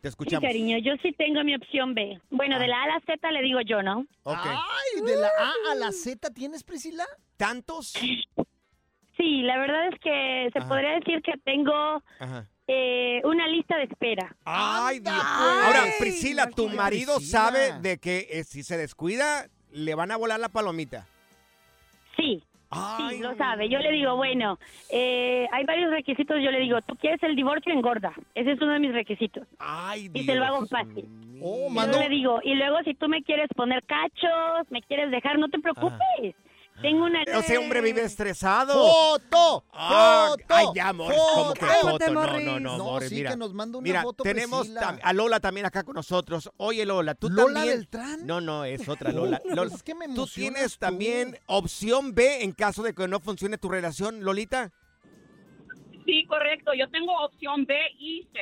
Te Sí, escuchamos. cariño, yo sí tengo mi opción B. Bueno, de la A a la Z le digo yo, ¿no? Ok. Ay, de la A a la Z tienes, Priscila. ¿Tantos? Sí, la verdad es que se Ajá. podría decir que tengo eh, una lista de espera. Ay, Dios. pues. Ahora, Ay, Priscila, tu marido Priscila. sabe de que eh, si se descuida, le van a volar la palomita. Sí, Ay, sí, lo sabe. Yo le digo, bueno, eh, hay varios requisitos. Yo le digo, ¿tú quieres el divorcio? Engorda. Ese es uno de mis requisitos. Ay, Y se lo hago Dios fácil. Oh, Yo mando- le digo, y luego si tú me quieres poner cachos, me quieres dejar, no te preocupes. Tengo una... O sea, hombre vive estresado. ¡Foto! Ah, ¡Foto! ay, ya, Morris, como que ¡Foto! No, no, no, No, sí, mira. que nos manda una Mira, foto, tenemos a Lola también acá con nosotros. Oye, Lola, tú ¿Lola también... Beltrán? No, no, es otra Lola. Lola, es que me ¿Tú tienes tú. también opción B en caso de que no funcione tu relación, Lolita? Sí, correcto. Yo tengo opción B y C.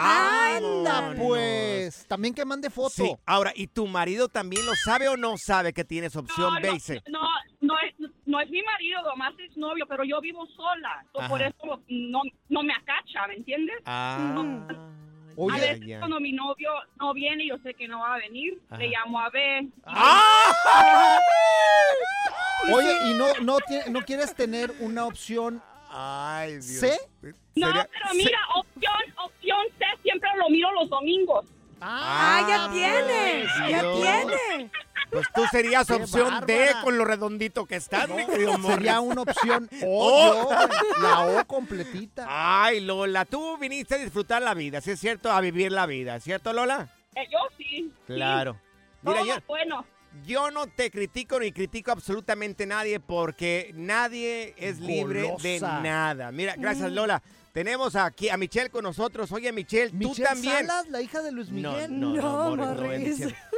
Anda, pues. También que mande foto. Sí, ahora, ¿y tu marido también lo sabe o no sabe que tienes opción no, B no? No, no es, no es mi marido, nomás es novio, pero yo vivo sola. So, por eso no, no me acacha, ¿me entiendes? Ah. a veces ya. cuando mi novio no viene yo sé que no va a venir, Ajá. le llamo a B. Oye, ¿y no, no, no quieres tener una opción Ay, Dios. C? No, pero mira, opción, opción C siempre lo miro los domingos. Ah, ya tiene, ya Dios. tiene. Pues tú serías Qué opción D con lo redondito que estás, mi querido Morris. Sería una opción Oh. O, yo, güey, la O completita. Ay, Lola, tú viniste a disfrutar la vida, ¿sí es cierto? A vivir la vida, ¿cierto, Lola? Eh, yo sí. Claro. Sí. Mira, Todo yo, bueno. Yo no te critico ni critico absolutamente nadie porque nadie es libre de nada. Mira, gracias, Mm. Lola. Tenemos aquí a Michelle con nosotros. Oye, Michelle, tú Michelle también. Salas, la hija de Luis No, Miguel. no, no, No.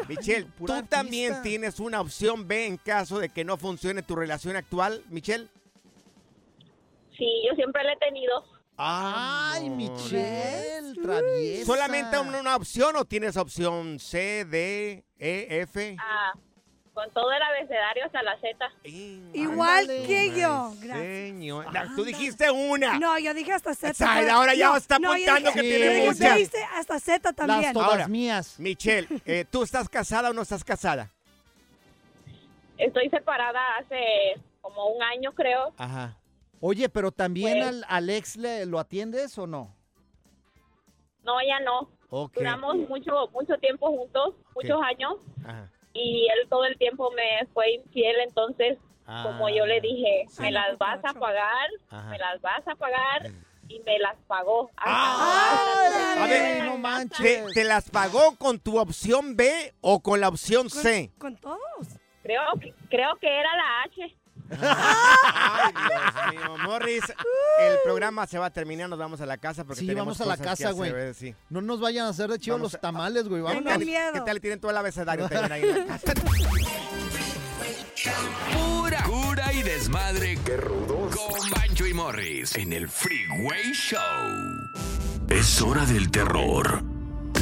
Michelle. Tú también tienes una opción B en caso de que no funcione tu relación actual, Michelle. Sí, yo siempre la he tenido. Ay, Michelle, traviesa. ¿Solamente una, una opción o tienes opción C, D, E, F? Ah, con todo el abecedario hasta la Z. Igual Ándale. que yo. Gracias. Señor. No, tú dijiste una. No, yo dije hasta Z. Ay, ahora ya no, está no, yo apuntando dije- que yo tiene muchas. usted dice hasta Z también. Las todas Ahora. mías. Michelle, eh, ¿tú estás casada o no estás casada? Estoy separada hace como un año, creo. Ajá. Oye, pero también Pues- al, al ex le, lo atiendes o no? No, ya no. Ok. Duramos mucho, mucho tiempo juntos, muchos años, Ajá. y él todo el tiempo me fue infiel, entonces, como yo le dije, Sí, me las vas a pagar, Ajá. me las vas a pagar, y me las pagó. A ver, no ¿Te, manches. te las pagó con tu opción B o con la opción C? Con todos. Creo que, creo que era la H. Ay, Dios mío, Morris, el programa se va a terminar, nos vamos a la casa porque Sí, tenemos vamos a la cosas que casa, güey. hacer, sí. No nos vayan a hacer de chivo Vamos los a- tamales, güey. ¿Qué Vamos. tal, miedo. ¿Qué tal le tienen todo el abecedario también ahí en la casa? Pura cura y desmadre. Qué rudos. Con Bancho y Morris en el Freeway Show. Es hora del terror,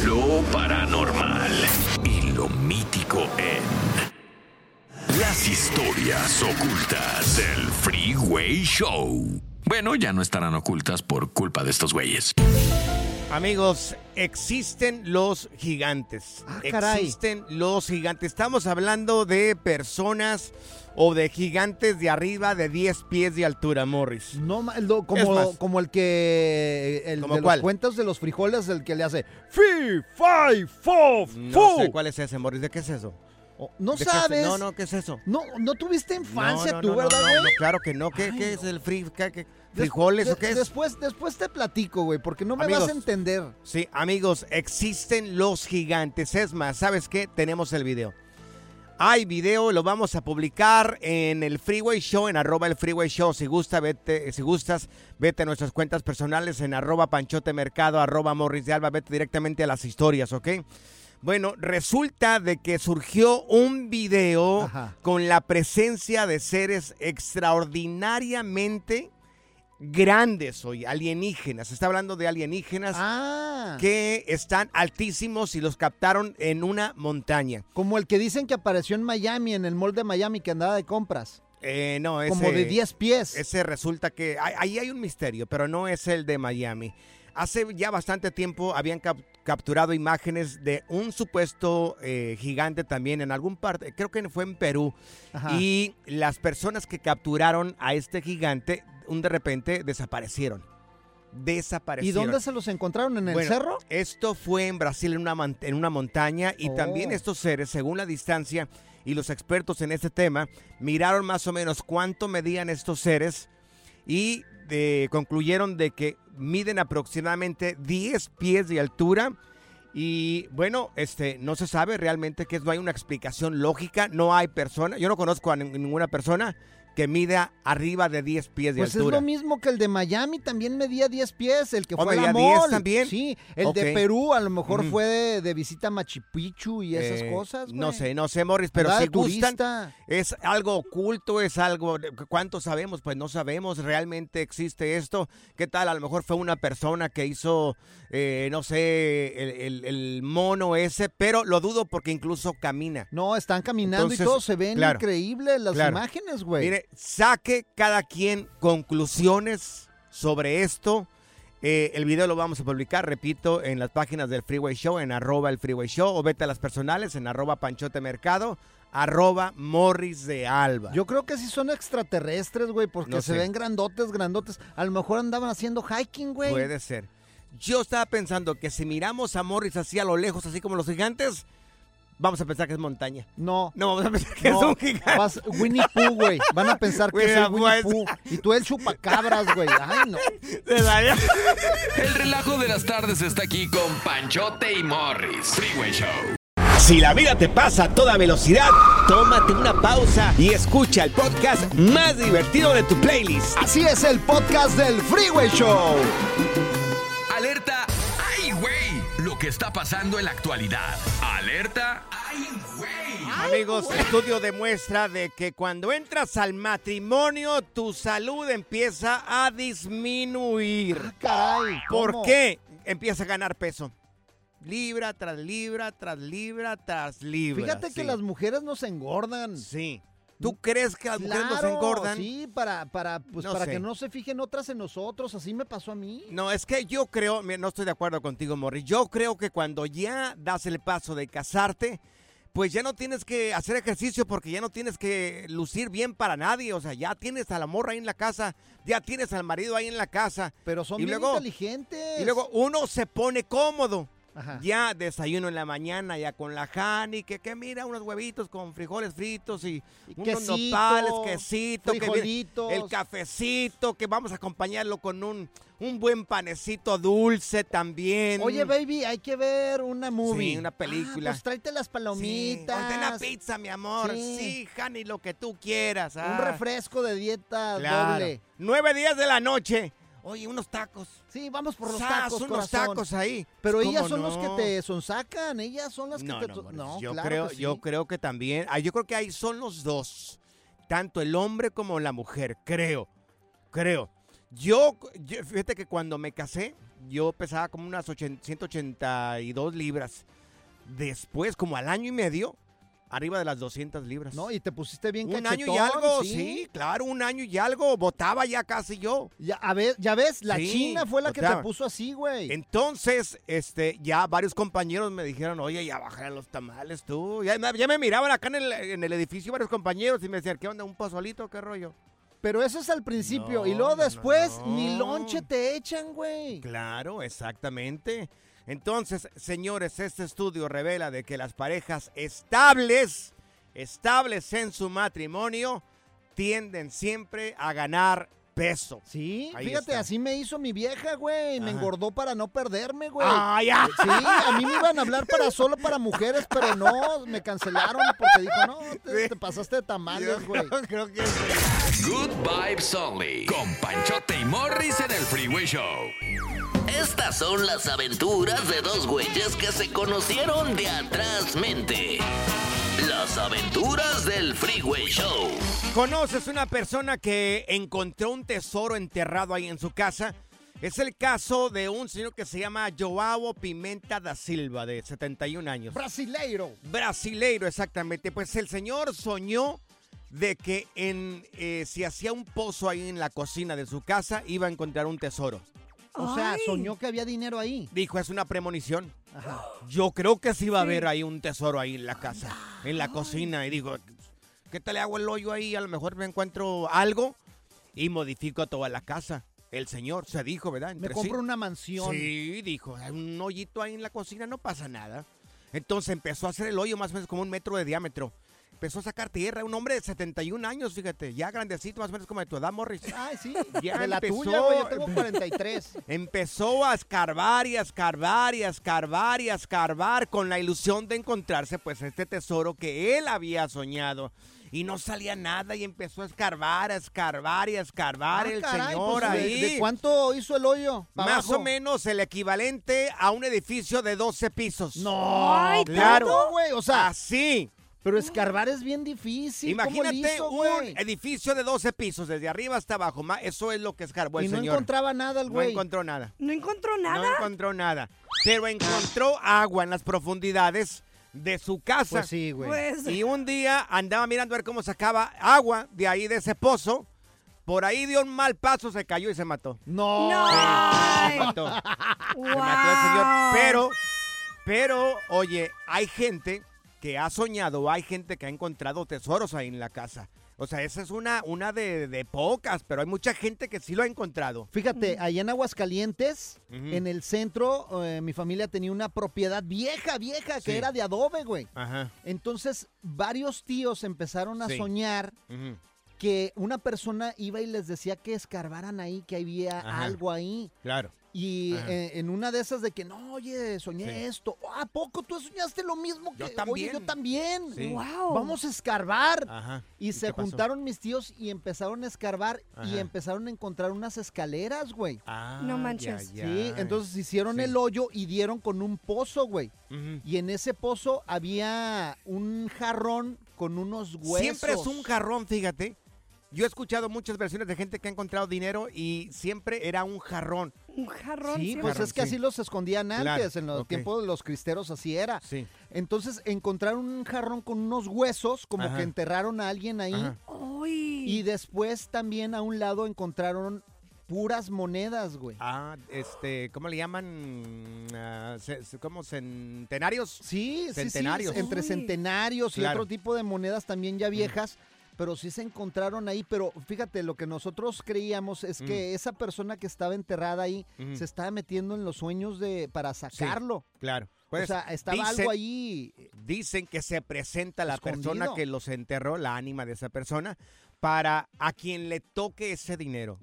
lo paranormal y lo mítico en las historias ocultas del Freeway Show. Bueno, ya no estarán ocultas por culpa de estos güeyes. Amigos, existen los gigantes. Ah, caray. existen los gigantes. Estamos hablando de personas o de gigantes de arriba de 10 pies de altura, Morris. No, lo- como, más. como el que. El ¿Cómo de cuál? los cuentos de los frijoles, el que le hace. Fi, fi, fo, No fu". sé cuál es ese, Morris. ¿De qué es eso? Oh, No ¿De qué es- sabes. No, no, ¿qué es eso? No, no tuviste infancia No, no, tú, ¿verdad, no, güey? no, claro que no. ¿Qué, Ay, qué es el fri- qué- qué- Des- frijoles de- o qué es? Después, después te platico, güey, porque no me Amigos. vas a entender. Sí, amigos, existen los gigantes. Es más, ¿sabes qué? Tenemos el video. Hay video, lo vamos a publicar en el Freeway Show, en arroba el Freeway Show. Si gusta, vete, si gustas, vete a nuestras cuentas personales en arroba Panchote Mercado, arroba Morris de Alba, vete directamente a las historias, ¿ok? Bueno, resulta de que surgió un video Ajá. con la presencia de seres extraordinariamente grandes hoy, alienígenas. Se está hablando de alienígenas Ah. que están altísimos y los captaron en una montaña. Como el que dicen que apareció en Miami, en el mall de Miami, que andaba de compras. Eh, no, ese, Como de 10 pies. Ese resulta que ahí hay un misterio, pero no es el de Miami. Hace ya bastante tiempo habían cap- capturado imágenes de un supuesto eh, gigante también en algún parte, creo que fue en Perú. Ajá. Y las personas que capturaron a este gigante, un de repente desaparecieron. ¿Y Desaparecieron. dónde se los encontraron? ¿En el Bueno, cerro? Esto fue en Brasil, en una, en una montaña, y Oh. también estos seres, según la distancia y los expertos en este tema, miraron más o menos cuánto medían estos seres y concluyeron de que miden aproximadamente 10 pies de altura. Y bueno, este, no se sabe realmente que no hay una explicación lógica, no hay persona, yo no conozco a nin- ninguna persona que mida arriba de 10 pies de Pues es altura. lo mismo que el de Miami, también medía 10 pies, el que ¿O fue a la medía 10 mall. también? Sí, el de Perú a lo mejor fue de, de visita a Machu Picchu y esas Eh, cosas, No sé, no sé, Morris, pero si gustan, turista. es algo oculto, es algo, ¿cuánto sabemos? Pues no sabemos, realmente existe esto. ¿Qué tal? A lo mejor fue una persona que hizo, eh, no sé, el, el- el mono ese, pero lo dudo porque incluso camina. No, están caminando Entonces, y todo se ven claro, increíbles las claro. imágenes, güey. Saque cada quien conclusiones sobre esto. Eh, el video lo vamos a publicar, repito, en las páginas del Freeway Show, en arroba el Freeway Show, o vete a las personales, en arroba Panchote Mercado, arroba Morris de Alba. Yo creo que sí son extraterrestres, güey, porque No se sé. ven grandotes, grandotes. A lo mejor andaban haciendo hiking, güey. Puede ser. Yo estaba pensando que si miramos a Morris así a lo lejos, así como los gigantes, vamos a pensar que es montaña. No. No, vamos a pensar que No, es un gigante. vas- Winnie Pooh, güey. Van a pensar que the Winnie Pooh. Pooh. Y tú el chupacabras, güey. Ay, no. El relajo de las tardes está aquí con Panchote y Morris. Freeway Show. Si la vida te pasa a toda velocidad, tómate una pausa y escucha el podcast más divertido de tu playlist. Así es el podcast del Freeway Show. Está pasando en la actualidad. Alerta. ¡Ay, güey! Amigos, estudio demuestra de que cuando entras al matrimonio, tu salud empieza a disminuir. Caray. ¿Por qué? Empieza a ganar peso. Libra tras libra, tras libra, tras libra. Fíjate que las mujeres nos engordan. Sí. ¿Tú crees que las mujeres nos engordan? Sí, para, para, pues, No para sé. que no se fijen otras en nosotros. Así me pasó a mí. No, es que yo creo, no estoy de acuerdo contigo, Morris. Yo creo que cuando ya das el paso de casarte, pues ya no tienes que hacer ejercicio porque ya no tienes que lucir bien para nadie. O sea, ya tienes a la morra ahí en la casa, ya tienes al marido ahí en la casa. Pero son y bien luego, inteligentes. Y luego uno se pone cómodo. Ajá. Ya desayuno en la mañana, ya con la Hani, que, que mira, unos huevitos con frijoles fritos y, unos quesito, nopales, quesito, que el cafecito, que vamos a acompañarlo con un, un buen panecito dulce también. Oye, baby, hay que ver una movie. Sí, una película. Ah, pues tráete las Sí, palomitas. ponte una pizza, mi amor. Sí. Sí, Hani, lo que tú quieras. Un ah. refresco de dieta Claro. doble. Nueve días de la noche. Oye, unos tacos. Sí, vamos por los Sas, tacos, unos corazón. tacos ahí. Pero ¿Cómo ellas son los que te sonsacan, ellas son las que No, te... no, no, yo claro creo, que sí. yo creo que también, ah, yo creo que ahí son los dos, tanto el hombre como la mujer, creo, creo. Yo, yo- fíjate que cuando me casé, yo pesaba como unas 80 182 libras. Después, como al año y medio, arriba de las 200 libras. No, y te pusiste bien un año y algo, sí. claro, un año y algo, botaba ya casi yo. Ya, a ver, ya ves, la Sí, China fue la que te puso así, güey. Entonces, este, ya varios compañeros me dijeron, oye, ya bajaré los tamales tú. Ya, me- ya me miraban acá en el, en el edificio varios compañeros y me decían, ¿qué onda? ¿Un pozolito? ¿Qué rollo? Pero eso es al principio. y luego no, después no. ni lonche te echan, güey. Claro, exactamente. Entonces, señores, este estudio revela de que las parejas estables, estables en su matrimonio, tienden siempre a ganar peso. Sí, Ahí fíjate, está. así me hizo mi vieja, güey. Me Ajá. engordó para no perderme, güey. Ah, ya. Sí, a mí me iban a hablar para solo para mujeres, pero no, me cancelaron porque dijo, no, te, te pasaste de tamales, güey. Creo que Good Vibes Only. Con Panchote y Morris en el Freeway Show. Estas son las aventuras de dos güeyes que se conocieron de atrás mente. Las aventuras del Freeway Show. ¿Conoces una persona que encontró un tesoro enterrado ahí en su casa? Es el caso de un señor que se llama Joao Pimenta da Silva, de 71 años. Brasileiro. Brasileiro, exactamente. Pues el señor soñó de que en, eh, si hacía un pozo ahí en la cocina de su casa, iba a encontrar un tesoro. O sea, soñó que había dinero ahí. Dijo, es una premonición. Ajá. Yo creo que sí va a haber ahí un tesoro ahí en la casa, en la cocina. Y digo, ¿qué tal le hago el hoyo ahí? A lo mejor me encuentro algo y modifico toda la casa. El señor se dijo, ¿verdad? Me compro sí. una mansión. Sí, dijo, "Hay un hoyito ahí en la cocina, no pasa nada. Entonces empezó a hacer el hoyo más o menos como un metro de diámetro. Empezó a sacar tierra, un hombre de 71 años, fíjate, ya grandecito, más o menos como de tu edad, Morris. Ay, sí. Ya de la empezó. tuya, güey. Yo tengo 43. Empezó a escarbar y a escarbar y a escarbar y a escarbar con la ilusión de encontrarse pues este tesoro que él había soñado. y no salía nada y empezó a escarbar, a escarbar y a escarbar Ah, el caray, señor pues, ¿de- ahí. ¿De cuánto hizo el hoyo? ¿Pa' Más abajo? o menos el equivalente a un edificio de 12 pisos. No, Ay, claro, güey. O sea, así. Pero escarbar es bien difícil. ¿cómo le Imagínate hizo, un edificio de 12 pisos, desde arriba hasta abajo. Eso es lo que escarbó el Y no señor. encontraba nada el No güey. encontró nada. ¿No encontró nada? No encontró nada. Pero encontró agua en las profundidades de su casa. Pues sí, güey. Pues- Y un día andaba mirando a ver cómo sacaba agua de ahí de ese pozo. Por ahí dio un mal paso, se cayó y se mató. No. No. Sí, se mató. Se mató el señor. Pero, pero, oye, hay gente que ha soñado, hay gente que ha encontrado tesoros ahí en la casa. O sea, esa es una, una de, de pocas, pero hay mucha gente que sí lo ha encontrado. Fíjate, allá en Aguascalientes, en el centro, eh, mi familia tenía una propiedad vieja, vieja, que Sí. era de adobe, güey. Ajá. Entonces, varios tíos empezaron a Sí. soñar que una persona iba y les decía que escarbaran ahí, que había Ajá. algo ahí. Claro. Y en una de esas de que, no, oye, soñé Sí. esto. ¿A poco tú soñaste lo mismo que Yo Oye, también. yo también. Sí. Wow. Vamos a escarbar. Ajá. Y se pasó? juntaron mis tíos y empezaron a escarbar y empezaron a encontrar unas escaleras, güey. Ah, No manches. ya, Sí, entonces hicieron Sí. el hoyo y dieron con un pozo, güey. Y en ese pozo había un jarrón con unos huesos. Siempre es un jarrón, fíjate. Yo he escuchado muchas versiones de gente que ha encontrado dinero y siempre era un jarrón. Un jarrón. Sí, sí. pues Jarrón, es que sí. así los escondían antes, Claro, en los ok. tiempos de los cristeros así era. Sí. Entonces encontraron un jarrón con unos huesos, como Ajá. que enterraron a alguien ahí. Uy. Y después también a un lado encontraron puras monedas, güey. Ah, este, ¿cómo le llaman? Ce- ¿Cómo? ¿Centenarios? Sí, Centenarios. sí, entre Uy. centenarios y Claro. otro tipo de monedas también ya viejas, pero sí se encontraron ahí, pero fíjate, lo que nosotros creíamos es que esa persona que estaba enterrada ahí se estaba metiendo en los sueños de para sacarlo. Claro. o Pues, sea, estaba dicen- algo ahí. Dicen que se presenta la Escondido. persona que los enterró, la ánima de esa persona, para a quien le toque ese dinero.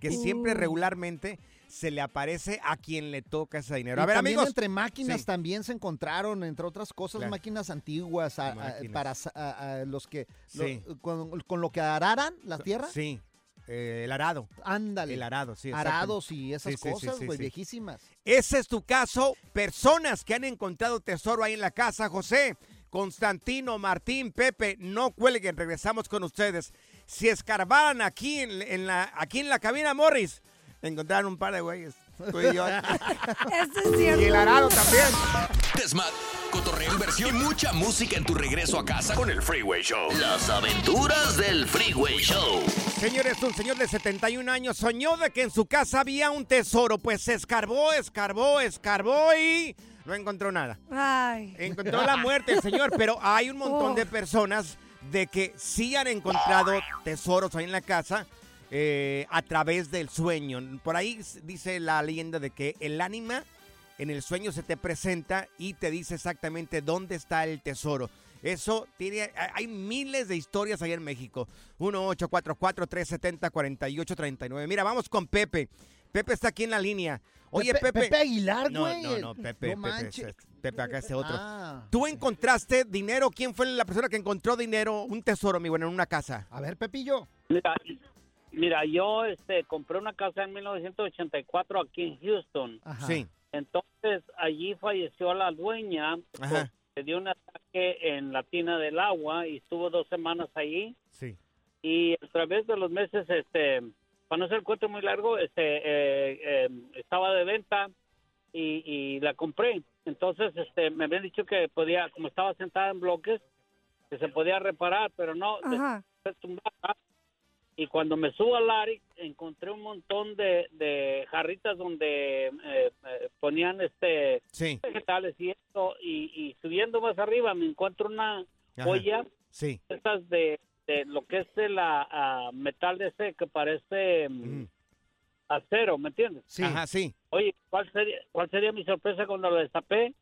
Que siempre Uh. regularmente se le aparece a quien le toca ese dinero. Y A ver, amigos. entre máquinas Sí. también se encontraron, entre otras cosas, Claro. máquinas antiguas a- a- Máquinas. para a- los que lo- con, con lo que araran la tierra. Sí, eh, el arado. Ándale. El arado, sí. Arados y esas Sí, cosas, güey, viejísimas. Ese es tu caso. Personas que han encontrado tesoro ahí en la casa, José, Constantino, Martín, Pepe, no cuelguen, regresamos con ustedes. Si escarbaran aquí en, en la, aquí en la cabina, Morris, encontraron un par de güeyes. Tú y yo. Eso es cierto. y el arado también. Desmad, cotorreo, inversión y mucha música en tu regreso a casa con el Freeway Show. Las aventuras del Freeway Show. Señores, un señor de 71 años soñó de que en su casa había un tesoro, pues se escarbó, escarbó, escarbó y no encontró nada. Ay. Encontró la muerte el señor, pero hay un montón Oh. de personas de que sí han encontrado tesoros ahí en la casa eh, a través del sueño. Por ahí dice la leyenda de que el ánima en el sueño se te presenta y te dice exactamente dónde está el tesoro. Eso tiene, hay- miles de historias ahí en México. 1-844-370-4839. Mira, vamos con Pepe. Pepe está aquí en la línea. Oye, Pepe. Pepe Aguilar, No, güey. no, no, Pepe, No Pepe, Pepe, acá este otro. Ah. ¿Tú encontraste dinero? ¿Quién fue la persona que encontró dinero, un tesoro, mi bueno, en una casa? A ver, Pepillo. Mira, mira, yo este, compré una casa en 1984 aquí en Houston. Ajá. Sí. Entonces, allí falleció la dueña. Ajá. Le dio un ataque en la tina del agua y estuvo dos semanas allí. Sí. Y a través de los meses, este, para no hacer el cuento muy largo, este, eh, eh, estaba de venta y, y la compré. Entonces, este, me habían dicho que podía, como estaba sentada en bloques, que se podía reparar, pero no, Ajá. se tumbaba. Y cuando me subo al área, encontré un montón de, de jarritas donde eh, eh, ponían este Sí. vegetales y esto. Y, y subiendo más arriba me encuentro una Ajá. olla Sí. estas de, de lo que es el ah, metal de ese que parece mm, acero, ¿me entiendes? Sí. Ajá, sí. Oye, ¿cuál sería, ¿cuál sería mi sorpresa cuando lo destapé?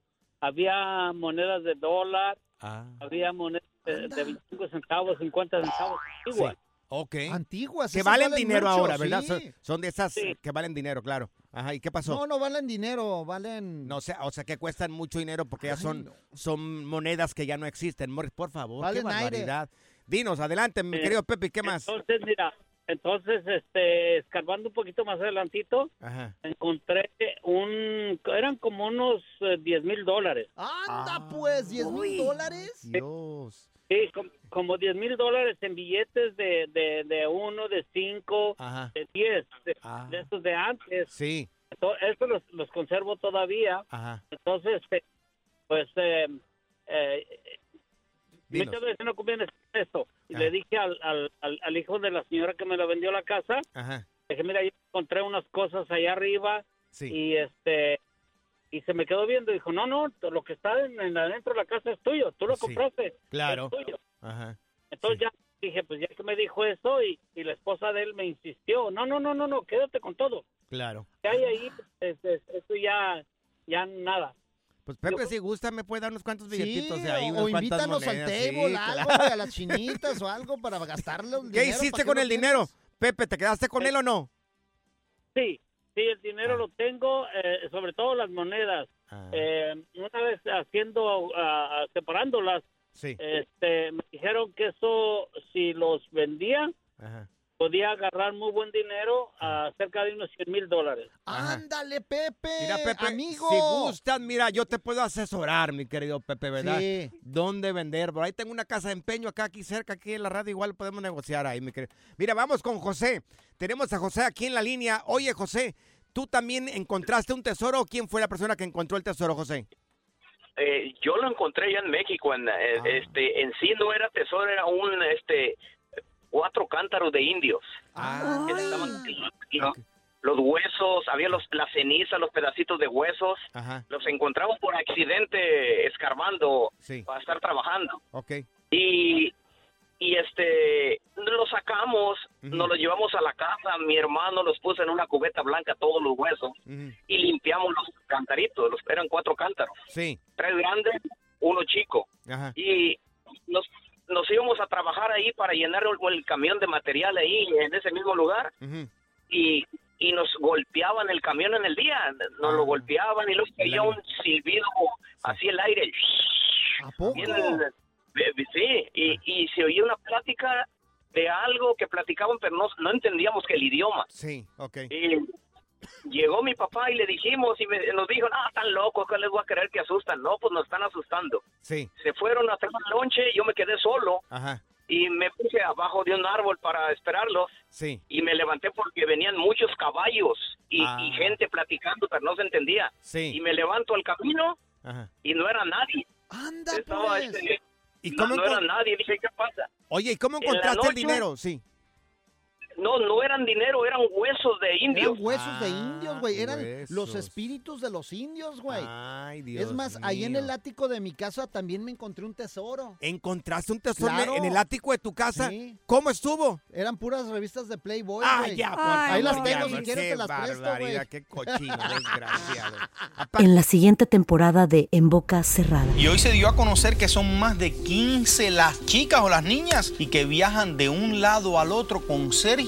Había monedas de dólar, Ah. había monedas de, de 25 centavos, 50 centavos, igual. Ok. Antiguas. Que valen dinero mucho, ahora, ¿verdad? sí. Son, son de esas Sí. que valen dinero, claro. Ajá, ¿y qué pasó? No, no valen dinero, valen... No, o sea, o sea, que cuestan mucho dinero porque ya son, no. son monedas que ya no existen. Morris, por favor, Valen qué aire. barbaridad. Dinos, adelante, mi Eh, querido Pepe, ¿qué más? Entonces, mira, entonces, este, escarbando un poquito más adelantito, Ajá. encontré un, eran como unos eh, 10 mil dólares. Anda, pues, 10 mil dólares. Dios. Sí, com- como 10 mil dólares en billetes de, de, de uno, de cinco, Ajá. de 10, de, Ah. de estos de antes. Sí. To- Estos los, los conservo todavía. Ajá. Entonces, este, pues, eh, eh, Dinos. muchas veces no conviene hacer esto. Y le dije al, al, al, al hijo de la señora que me la vendió la casa, Ajá. dije, mira, yo encontré unas cosas allá arriba Sí. y este y se me quedó viendo y dijo, no, no, lo que está en, en adentro de la casa es tuyo, tú lo Sí, compraste, claro. es tuyo. Ajá. Entonces ya dije, pues ya que me dijo eso y, y la esposa de él me insistió, no, no, no, no, no, quédate con todo. Claro. ¿Qué hay ahí? Es- es- Eso ya, ya nada. Pues Pepe, si gusta, me puede dar unos cuantos billetitos Sí, de ahí. o, invítanos al table, sí, algo, claro. güey, a las chinitas o algo para gastarle el ¿Qué dinero, hiciste ¿para qué con el dinero? Pepe, ¿te quedaste con él o no? Sí, sí, el dinero Ah. lo tengo, eh, sobre todo las monedas. Eh, una vez haciendo, ah, separándolas, Sí. este, me dijeron que eso, si los vendía, Ajá. Podía agarrar muy buen dinero, a cerca de unos 100 mil dólares. Ándale, Pepe, Mira, Pepe, amigo. si gustan, mira, yo te puedo asesorar, mi querido Pepe, ¿verdad? Sí. ¿Dónde vender? Por ahí tengo una casa de empeño acá, aquí cerca, aquí en la radio, igual podemos negociar ahí, mi querido. Mira, vamos con José. Tenemos a José aquí en la línea. Oye, José, ¿tú también encontraste un tesoro o quién fue la persona que encontró el tesoro, José? Eh, yo lo encontré ya en México, en, eh, este, en sí no era tesoro, era un, este, cuatro cántaros de indios. Que estaban- lo- los huesos, había los, la ceniza, los pedacitos de huesos, Ajá. los encontramos por accidente escarbando Sí. para estar trabajando. Ok. Y, y este, lo sacamos, nos lo llevamos a la casa, mi hermano los puso en una cubeta blanca todos los huesos y limpiamos los cantaritos, los, eran cuatro cántaros Sí. tres grandes, uno chico. Ajá. Y nos, nos íbamos a trabajar ahí para llenar el, el camión de material ahí en ese mismo lugar y, y nos golpeaban el camión en el día, nos lo golpeaban y luego caía un silbido así el aire. ¿A poco? Bien, eh, sí, y, y se oía una plática de algo que platicaban, pero no, no entendíamos que el idioma. Sí, ok. Y llegó mi papá y le dijimos y me- nos dijo, no, están locos, que les voy a creer que asustan. No, pues nos están asustando. Sí. Se fueron a hacer un lonche, yo me quedé solo Ajá. y me puse abajo de un árbol para esperarlos Sí. y me levanté porque venían muchos caballos y, Ah. y gente platicando, pero no se entendía. Sí. Y me levanto al camino Ajá. y no era nadie. Anda, Estaba pues. este, ¿Y no, cómo no era nadie. Dije, ¿qué pasa? Oye, ¿y cómo En la encontraste el dinero? Sí. No, no eran dinero, eran huesos de indios. Eran huesos de indios, güey. Eran los espíritus de los indios, güey. Ay, Dios es más, ahí en mío. el ático de mi casa también me encontré un tesoro. ¿Encontraste un tesoro Claro. en el ático de tu casa? Sí. ¿Cómo estuvo? Eran puras revistas de Playboy, Ah, güey. ya, por Ahí las tengo, si quieres te las presto, güey. Qué cochino, desgraciado. En la siguiente temporada de En Boca Cerrada. Y hoy se dio a conocer que son más de 15 las chicas o las niñas y que viajan de un lado al otro con Sergio